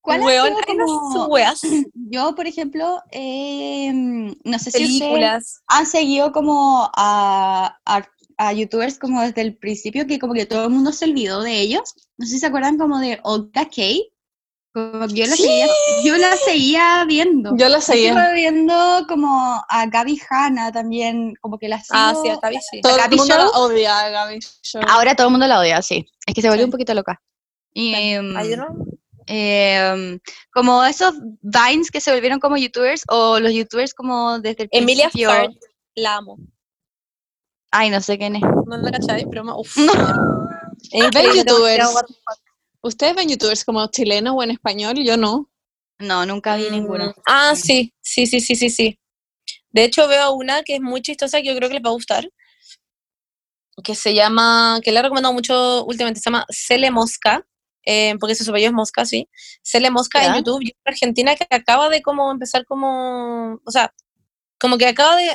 [SPEAKER 2] ¿Cuál ha
[SPEAKER 1] weón,
[SPEAKER 2] como-
[SPEAKER 1] weas,
[SPEAKER 2] Yo, por ejemplo, eh, no sé si ustedes han seguido como a, a, a youtubers como desde el principio, que como que todo el mundo se olvidó de ellos. No sé si se acuerdan como de Olga Kay. Como que yo la seguía, yo la seguía viendo.
[SPEAKER 3] Yo la seguía.
[SPEAKER 2] Sigo viendo como a Gaby Hanna también, como que la sigo.
[SPEAKER 1] Ah, sí, acá vi, sí.
[SPEAKER 3] Todo el
[SPEAKER 2] Gaby
[SPEAKER 3] mundo
[SPEAKER 2] Show.
[SPEAKER 3] la odia a Gaby Show.
[SPEAKER 2] Ahora todo el mundo la odia, sí. Es que se volvió
[SPEAKER 1] Sí.
[SPEAKER 2] un poquito loca. Y,
[SPEAKER 1] yo
[SPEAKER 2] em, como esos Vines que se volvieron como youtubers o los youtubers como desde el
[SPEAKER 1] Emilia
[SPEAKER 2] principio.
[SPEAKER 1] Fart, la amo.
[SPEAKER 2] Ay, no sé quién es.
[SPEAKER 1] No la cachai, pero ma- uf.
[SPEAKER 2] No.
[SPEAKER 3] ¿Ven youtubers? ¿Ustedes ven youtubers como chilenos o en español? Yo no.
[SPEAKER 2] No, nunca vi ninguno.
[SPEAKER 1] Mm, Ah, sí, sí, sí, sí, sí, sí. De hecho, veo una que es muy chistosa que yo creo que les va a gustar. Que se llama, que le he recomendado mucho últimamente, se llama Cele Mosca, eh, porque su apellido es Mosca, sí. Cele Mosca en. YouTube, y es una argentina que acaba de como empezar como, o sea, como que acaba de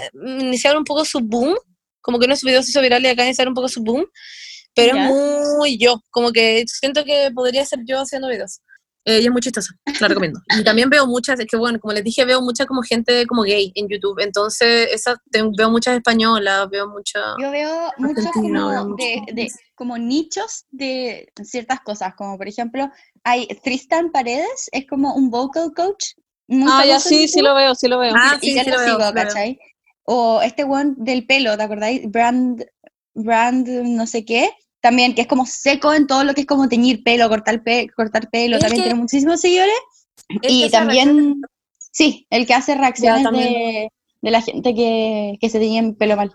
[SPEAKER 1] iniciar un poco su boom, como que uno de sus videos se hizo viral y de iniciar un poco su boom, pero
[SPEAKER 2] Ya.
[SPEAKER 1] es muy yo, como que siento que podría ser yo haciendo videos. Eh, y es muy chistosa, la recomiendo. Y también veo muchas, es que bueno, como les dije, veo mucha como gente como gay en YouTube, entonces esa, te- veo muchas españolas, veo mucha...
[SPEAKER 2] Yo veo muchos como,
[SPEAKER 1] veo
[SPEAKER 2] de, de- como nichos de ciertas cosas, como por ejemplo, hay Tristan Paredes, es como un vocal coach. muy
[SPEAKER 3] Ah, ya sí, sí lo veo, sí lo veo.
[SPEAKER 1] Ah,
[SPEAKER 2] y
[SPEAKER 1] sí,
[SPEAKER 2] ya
[SPEAKER 1] sí
[SPEAKER 2] lo
[SPEAKER 1] lo veo,
[SPEAKER 2] sigo,
[SPEAKER 1] sí veo.
[SPEAKER 2] ¿cachai? O este one del pelo, ¿te acordáis? Brand, brand no sé qué, también que es como seco en todo lo que es como teñir pelo, cortar, pe- cortar pelo,
[SPEAKER 1] El
[SPEAKER 2] también
[SPEAKER 1] que-
[SPEAKER 2] tiene muchísimos seguidores. Y
[SPEAKER 1] reacciones-
[SPEAKER 2] también, sí, el que hace reacciones de, de la gente que, que se teñen pelo mal.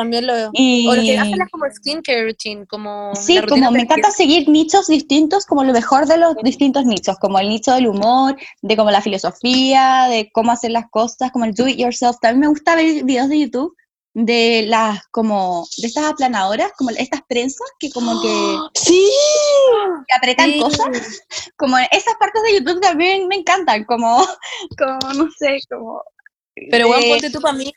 [SPEAKER 1] También lo veo.
[SPEAKER 2] Y,
[SPEAKER 1] O los que hacen las como skincare routine, como...
[SPEAKER 2] Sí, como me encanta seguir nichos distintos, como lo mejor de los distintos nichos, como el nicho del humor, de como la filosofía, de cómo hacer las cosas, como el do it yourself. También me gusta ver videos de YouTube de las como de estas aplanadoras, como estas prensas que como que,
[SPEAKER 3] Sí.
[SPEAKER 2] que apretan
[SPEAKER 1] Sí.
[SPEAKER 2] cosas. Como esas partes de YouTube también me encantan, como, como no sé, como
[SPEAKER 1] Pero bueno, ponte tú para mí.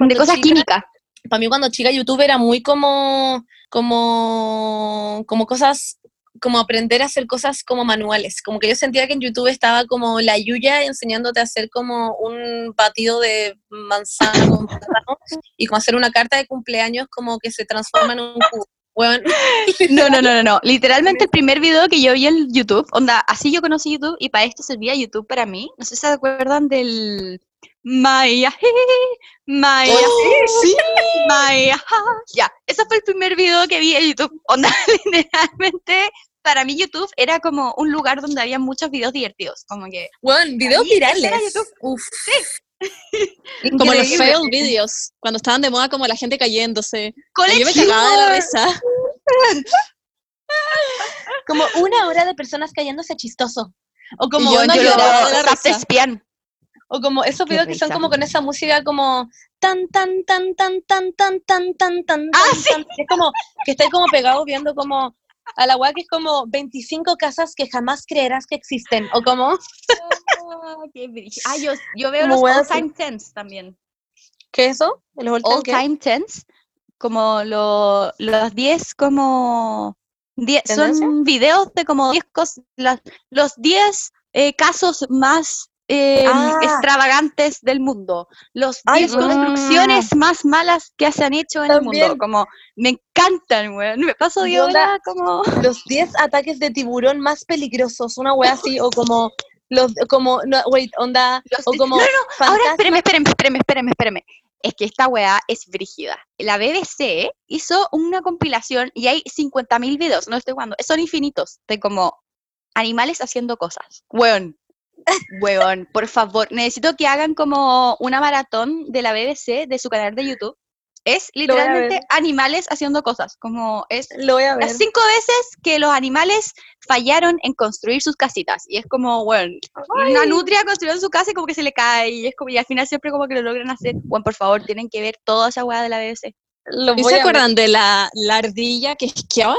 [SPEAKER 2] de cosas
[SPEAKER 1] chica-
[SPEAKER 2] químicas.
[SPEAKER 1] Para mí cuando chica YouTube era muy como, como, como cosas, como aprender a hacer cosas como manuales. Como que yo sentía que en YouTube estaba como la Yuya enseñándote a hacer como un batido de manzana con plátano y como hacer una carta de cumpleaños como que se transforma en un cubo.
[SPEAKER 2] No, no, no, no, no. Literalmente el primer video que yo vi en YouTube, onda, así yo conocí YouTube y para esto servía YouTube para mí. No sé si se acuerdan del Maya, Maya,
[SPEAKER 3] Sí.
[SPEAKER 2] Maya. Ya, ese fue el primer video que vi en YouTube. Onda, literalmente, para mí YouTube era como un lugar donde había muchos videos divertidos. Como que.
[SPEAKER 1] weón, videos
[SPEAKER 2] mí
[SPEAKER 1] virales. Uf.
[SPEAKER 3] Como los fail videos, cuando estaban de moda como la gente cayéndose. Yo me cagaba de la risa.
[SPEAKER 1] Como una hora de personas cayéndose chistoso. O como
[SPEAKER 3] yo
[SPEAKER 1] una
[SPEAKER 3] no
[SPEAKER 1] llorada.
[SPEAKER 3] lloraba de la risa.
[SPEAKER 1] O como esos videos que son como con esa música como tan tan tan tan tan tan tan tan tan
[SPEAKER 2] Ah,
[SPEAKER 1] tan, tan, que es como que estáis como pegados viendo como a la weá que es como 25 casas que jamás creerás que existen o como
[SPEAKER 2] Ah. Ah, yo, yo veo los all time tens también.
[SPEAKER 1] ¿qué es eso? ¿Los
[SPEAKER 2] all time tens, como lo- los 10 como 10
[SPEAKER 1] ¿Tendencia?
[SPEAKER 2] son videos de como 10 cosas, los 10 eh, casos más eh,
[SPEAKER 1] Ah.
[SPEAKER 2] extravagantes del mundo, los
[SPEAKER 1] Ay,
[SPEAKER 2] 10
[SPEAKER 1] weón.
[SPEAKER 2] construcciones más malas que se han hecho en el mundo, como me encantan, weón, me paso de hora como
[SPEAKER 1] Los 10 ataques de tiburón más peligrosos, una weá así o como los como no, wait, onda
[SPEAKER 2] Los
[SPEAKER 1] o
[SPEAKER 2] di-
[SPEAKER 1] como
[SPEAKER 2] no, no, Ahora, espérame, espérame, espérame, espérame, espérame. Es que esta weá es brígida. La BBC hizo una compilación y hay 50.000 videos, no estoy jugando, son infinitos, de como animales haciendo cosas. Weón, weón, por favor, necesito que hagan como una maratón de la BBC de su canal de YouTube. Es literalmente animales haciendo cosas, como es
[SPEAKER 1] lo voy a ver.
[SPEAKER 2] las cinco veces que los animales fallaron en construir sus casitas. Y es como, bueno, una nutria construyendo su casa y como que se le cae. Y es como, y al final siempre como que lo logran hacer. Bueno, por favor, tienen que ver toda esa weá de la BBC.
[SPEAKER 1] Lo
[SPEAKER 3] ¿Y se
[SPEAKER 1] ver.
[SPEAKER 3] acuerdan de la, la ardilla que esquiaba?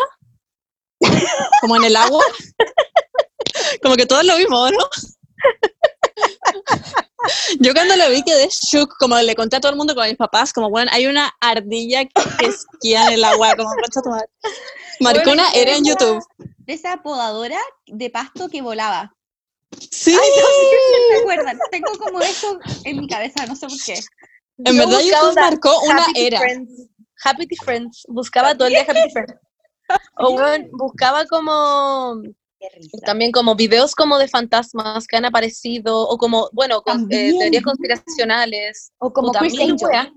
[SPEAKER 3] Como en el agua. Como que todos lo vimos, ¿no? Yo cuando lo vi quedé shook, como le conté a todo el mundo con mis papás, como, bueno, hay una ardilla que esquía en el agua, como, concha tu madre. Marcona
[SPEAKER 2] Bueno,
[SPEAKER 3] era en YouTube.
[SPEAKER 2] De esa podadora de pasto que volaba.
[SPEAKER 3] Sí,
[SPEAKER 2] ¿Se acuerdan? Tengo como eso en mi cabeza, no sé por qué.
[SPEAKER 3] en
[SPEAKER 1] Yo
[SPEAKER 3] verdad YouTube marcó una
[SPEAKER 1] Happy
[SPEAKER 3] era.
[SPEAKER 1] Friends. Happy Friends. Buscaba todo el día Happy Friends. O bueno, buscaba como. También como videos como de fantasmas que han aparecido o como, bueno, con, eh,
[SPEAKER 2] También.
[SPEAKER 1] teorías conspiracionales.
[SPEAKER 2] O como
[SPEAKER 1] mil
[SPEAKER 2] Angel.
[SPEAKER 1] weas.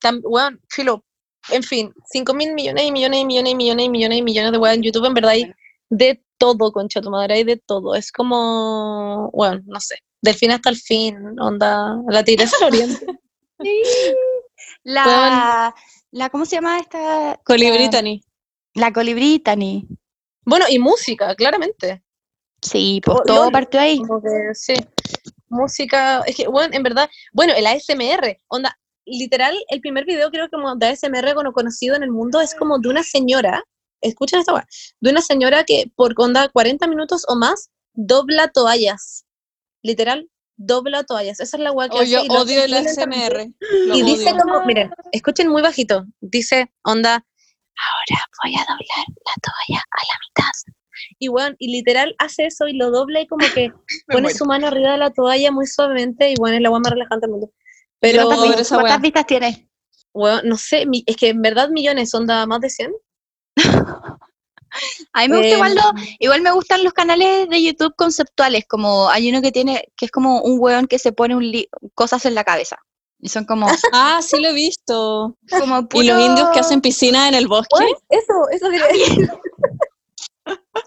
[SPEAKER 1] Tam- weón, filo. En fin, 5 mil millones y millones y millones y millones y millones y millones de weas en YouTube, en verdad hay
[SPEAKER 2] Bueno.
[SPEAKER 1] de todo, concha tu madre, hay de todo. Es como, bueno, no sé, del fin hasta el fin, onda, la tigresa del oriente.
[SPEAKER 2] La, la, ¿cómo se llama esta?
[SPEAKER 3] Colibrí
[SPEAKER 2] La, la colibrí, Tani.
[SPEAKER 1] Bueno, y música, claramente.
[SPEAKER 2] Sí, pues
[SPEAKER 1] Oh,
[SPEAKER 2] todo
[SPEAKER 1] Lolo.
[SPEAKER 2] partió ahí.
[SPEAKER 1] Como que, sí. Música, es que, bueno, en verdad, bueno, el ASMR, onda, literal, el primer video creo que como de ASMR cono- conocido en el mundo es como de una señora, escuchen esta weá, de una señora que por onda 40 minutos o más dobla toallas. Literal, dobla toallas. Esa es la weá que
[SPEAKER 3] Oh,
[SPEAKER 1] hace
[SPEAKER 3] yo odio el. ASMR.
[SPEAKER 1] Y dice
[SPEAKER 3] odio.
[SPEAKER 1] como, miren, escuchen muy bajito, dice, onda, ahora voy a doblar la toalla a la mitad. Y bueno, y literal hace eso y lo dobla y como que pone
[SPEAKER 2] muero.
[SPEAKER 1] su mano arriba de la toalla muy suavemente y bueno, es la agua más relajante del mundo. Pero,
[SPEAKER 2] ¿Cuántas, vistas tiene?
[SPEAKER 1] bueno, no sé, mi- es que en verdad millones, onda más de 100.
[SPEAKER 2] A mí me gusta igual,
[SPEAKER 1] Em,
[SPEAKER 2] lo- igual me gustan los canales de YouTube conceptuales, como hay uno que tiene, que es como un weón que se pone un li- cosas en la cabeza. Y son como,
[SPEAKER 3] Ah, sí lo he visto.
[SPEAKER 2] como
[SPEAKER 3] Y los
[SPEAKER 2] puro-
[SPEAKER 3] indios que hacen piscina en el bosque
[SPEAKER 1] Eso, eso quería decir.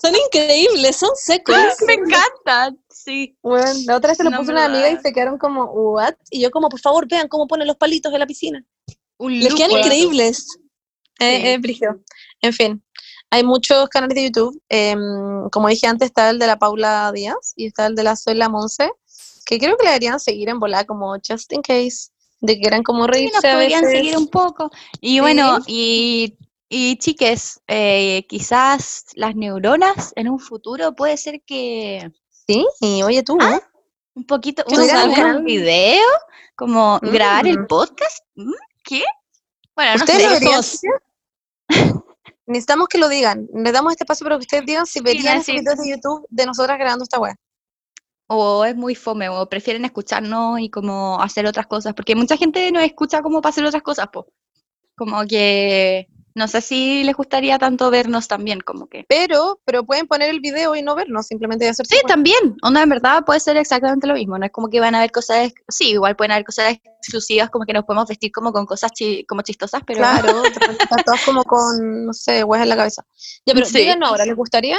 [SPEAKER 3] son increíbles, son secos.
[SPEAKER 2] Me encantan, sí.
[SPEAKER 1] Bueno, la otra vez se lo
[SPEAKER 2] No,
[SPEAKER 1] puso una amiga y se quedaron como, ¿what? Y yo como, por favor, vean cómo ponen los palitos en la piscina.
[SPEAKER 2] Un
[SPEAKER 3] Les quedan increíbles.
[SPEAKER 1] Eh,
[SPEAKER 2] Sí.
[SPEAKER 1] eh. En fin, hay muchos canales de YouTube. em, como dije antes, está el de la Paula Díaz y está el de la Zoila Monse, que creo que le deberían seguir en volar como just in case. De que eran como
[SPEAKER 2] Sí,
[SPEAKER 1] reírse
[SPEAKER 2] nos
[SPEAKER 1] a
[SPEAKER 2] podrían
[SPEAKER 1] veces.
[SPEAKER 2] seguir un poco. Y bueno, y, y chiques, eh, quizás las neuronas en un futuro puede ser que
[SPEAKER 1] Sí, y oye tú,
[SPEAKER 2] Ah, un poquito,
[SPEAKER 1] ¿Qué
[SPEAKER 2] ¿pudiéramos
[SPEAKER 1] nos
[SPEAKER 2] un video, como grabar el
[SPEAKER 1] Mm.
[SPEAKER 2] podcast. ¿Mm? ¿Qué? Bueno, no sé.
[SPEAKER 1] necesitamos que lo digan. Les damos este espacio para que ustedes digan si verían
[SPEAKER 2] sí.
[SPEAKER 1] de YouTube de nosotras grabando esta weá.
[SPEAKER 2] O es muy fome, o prefieren escucharnos y como hacer otras cosas, porque mucha gente nos escucha como para hacer otras cosas, po. Como que no sé si les gustaría tanto vernos también, como que.
[SPEAKER 1] Pero, pero pueden poner el video y no vernos, simplemente de hacer
[SPEAKER 2] Sí,
[SPEAKER 1] weá.
[SPEAKER 2] también. Onda, en verdad puede ser exactamente lo mismo. No es como que van a haber cosas, sí, igual pueden haber cosas exclusivas, como que nos podemos vestir como con cosas chi- como chistosas, pero
[SPEAKER 1] Claro, todos como con, no sé, weas en la cabeza. Ya, pero
[SPEAKER 2] Sí.
[SPEAKER 1] díganos ahora, ¿les gustaría?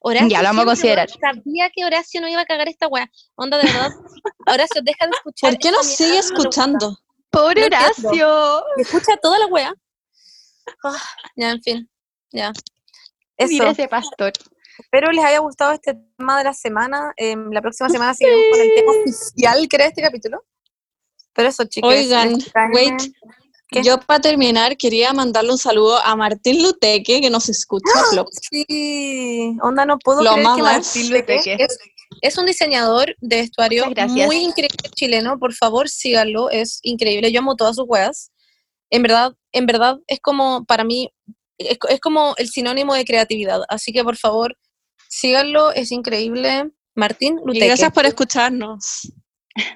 [SPEAKER 1] Horacio
[SPEAKER 2] Ya, lo vamos a
[SPEAKER 1] siempre,
[SPEAKER 2] considerar.
[SPEAKER 1] weón, Sabía que Horacio no iba a cagar esta wea. Onda, de verdad. Horacio, deja de escuchar.
[SPEAKER 3] ¿Por qué nos sigue
[SPEAKER 1] no me
[SPEAKER 3] escuchando?
[SPEAKER 2] pobre
[SPEAKER 1] No.
[SPEAKER 2] Horacio.
[SPEAKER 1] Y escucha toda la wea. Ah, ya, en fin. Ya. Eso.
[SPEAKER 2] Mira ese pastor.
[SPEAKER 1] Espero les haya gustado este tema de la semana. Em, la próxima semana seguiremos con el tema oficial que era este capítulo. Pero eso, chicos.
[SPEAKER 3] Oigan, wait.
[SPEAKER 1] ¿Qué?
[SPEAKER 3] Yo para terminar quería mandarle un saludo a Martín Luteque que nos escucha. Flop.
[SPEAKER 1] Sí, onda, no puedo
[SPEAKER 3] Lo
[SPEAKER 1] creer que. Martín Luteque es, es un diseñador de vestuario muy increíble chileno. Por favor, síganlo, es increíble. Yo amo todas sus weas. En verdad, en verdad, es como, para mí, es, es como el sinónimo de creatividad. Así que, por favor, síganlo, es increíble. Martín
[SPEAKER 3] Y
[SPEAKER 1] Luteque.
[SPEAKER 3] gracias por escucharnos.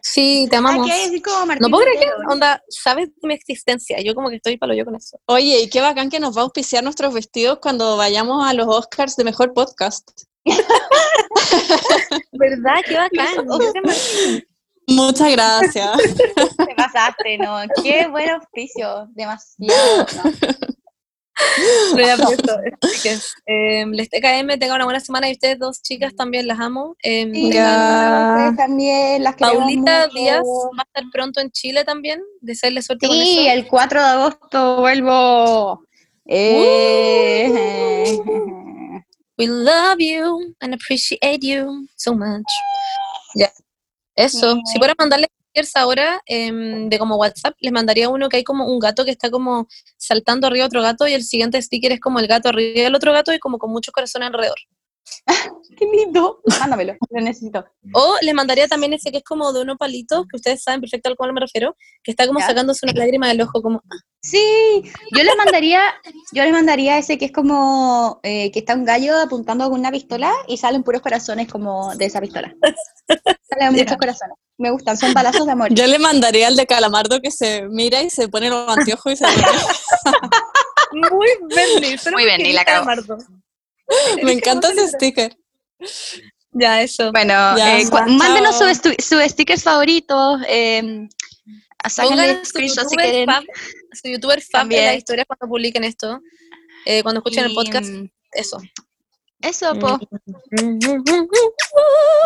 [SPEAKER 1] Sí, te amamos.
[SPEAKER 2] ¿qué como Martín
[SPEAKER 1] No puedo creer que, onda, sabes de mi existencia. Yo como que estoy palo yo con eso.
[SPEAKER 3] Oye, y qué bacán que nos va a auspiciar nuestros vestidos cuando vayamos a los Oscars de Mejor Podcast.
[SPEAKER 1] ¿Verdad? Qué bacán.
[SPEAKER 3] Muchas gracias.
[SPEAKER 2] Te pasaste, ¿no? Qué buen auspicio. Demasiado. ¿no?
[SPEAKER 1] Pero ya, pues, eso. Em, les TKM, tengan una buena semana y ustedes dos chicas también las amo. Em,
[SPEAKER 2] Sí,
[SPEAKER 1] tengan-
[SPEAKER 2] ustedes también las
[SPEAKER 1] Paulita
[SPEAKER 2] mucho.
[SPEAKER 1] Díaz va a estar pronto en Chile también. Desearle suerte con
[SPEAKER 2] Sí,
[SPEAKER 1] eso.
[SPEAKER 2] el 4 de agosto vuelvo. Eh,
[SPEAKER 1] We love you and appreciate you so much. Ya. Eso. Si fuera mandarle ahora em, de como WhatsApp, les mandaría uno que hay como un gato que está como saltando arriba de otro gato y el siguiente sticker es como el gato arriba del otro gato y como con muchos corazones alrededor.
[SPEAKER 2] Qué lindo. Mándamelo, lo necesito.
[SPEAKER 1] O les mandaría también ese que es como de unos palitos, que ustedes saben perfecto al cual me refiero, que está como
[SPEAKER 2] Ya.
[SPEAKER 1] sacándose una lágrima del ojo, como,
[SPEAKER 2] Sí, yo les mandaría, yo les mandaría ese que es como eh, que está un gallo apuntando con una pistola y salen puros corazones como de esa pistola. Salen muchos corazones. Me gustan, son balazos de amor.
[SPEAKER 3] Yo le mandaría al de Calamardo que se mira y se pone los anteojos y se
[SPEAKER 1] muy Benny,
[SPEAKER 2] Muy Benny, la cagó.
[SPEAKER 3] Me encanta ese sticker.
[SPEAKER 1] Ya, eso.
[SPEAKER 2] Bueno,
[SPEAKER 3] Ya,
[SPEAKER 2] eh, mándenos sus sus stickers favoritos. Eh,
[SPEAKER 1] su
[SPEAKER 2] screenshots si quieren.
[SPEAKER 1] fab, su youtuber fab en
[SPEAKER 2] También.
[SPEAKER 1] las historias cuando publiquen esto, eh, cuando escuchen el podcast,
[SPEAKER 2] mm,
[SPEAKER 1] eso.
[SPEAKER 2] Eso, po.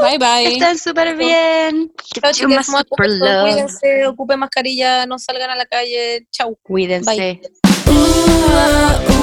[SPEAKER 3] Bye bye.
[SPEAKER 2] Están súper bien.
[SPEAKER 1] Chao,
[SPEAKER 2] You
[SPEAKER 1] chicas,
[SPEAKER 2] super love.
[SPEAKER 1] cuídense, ocupen mascarilla, no salgan a la calle, chau.
[SPEAKER 2] Cuídense.
[SPEAKER 1] Bye.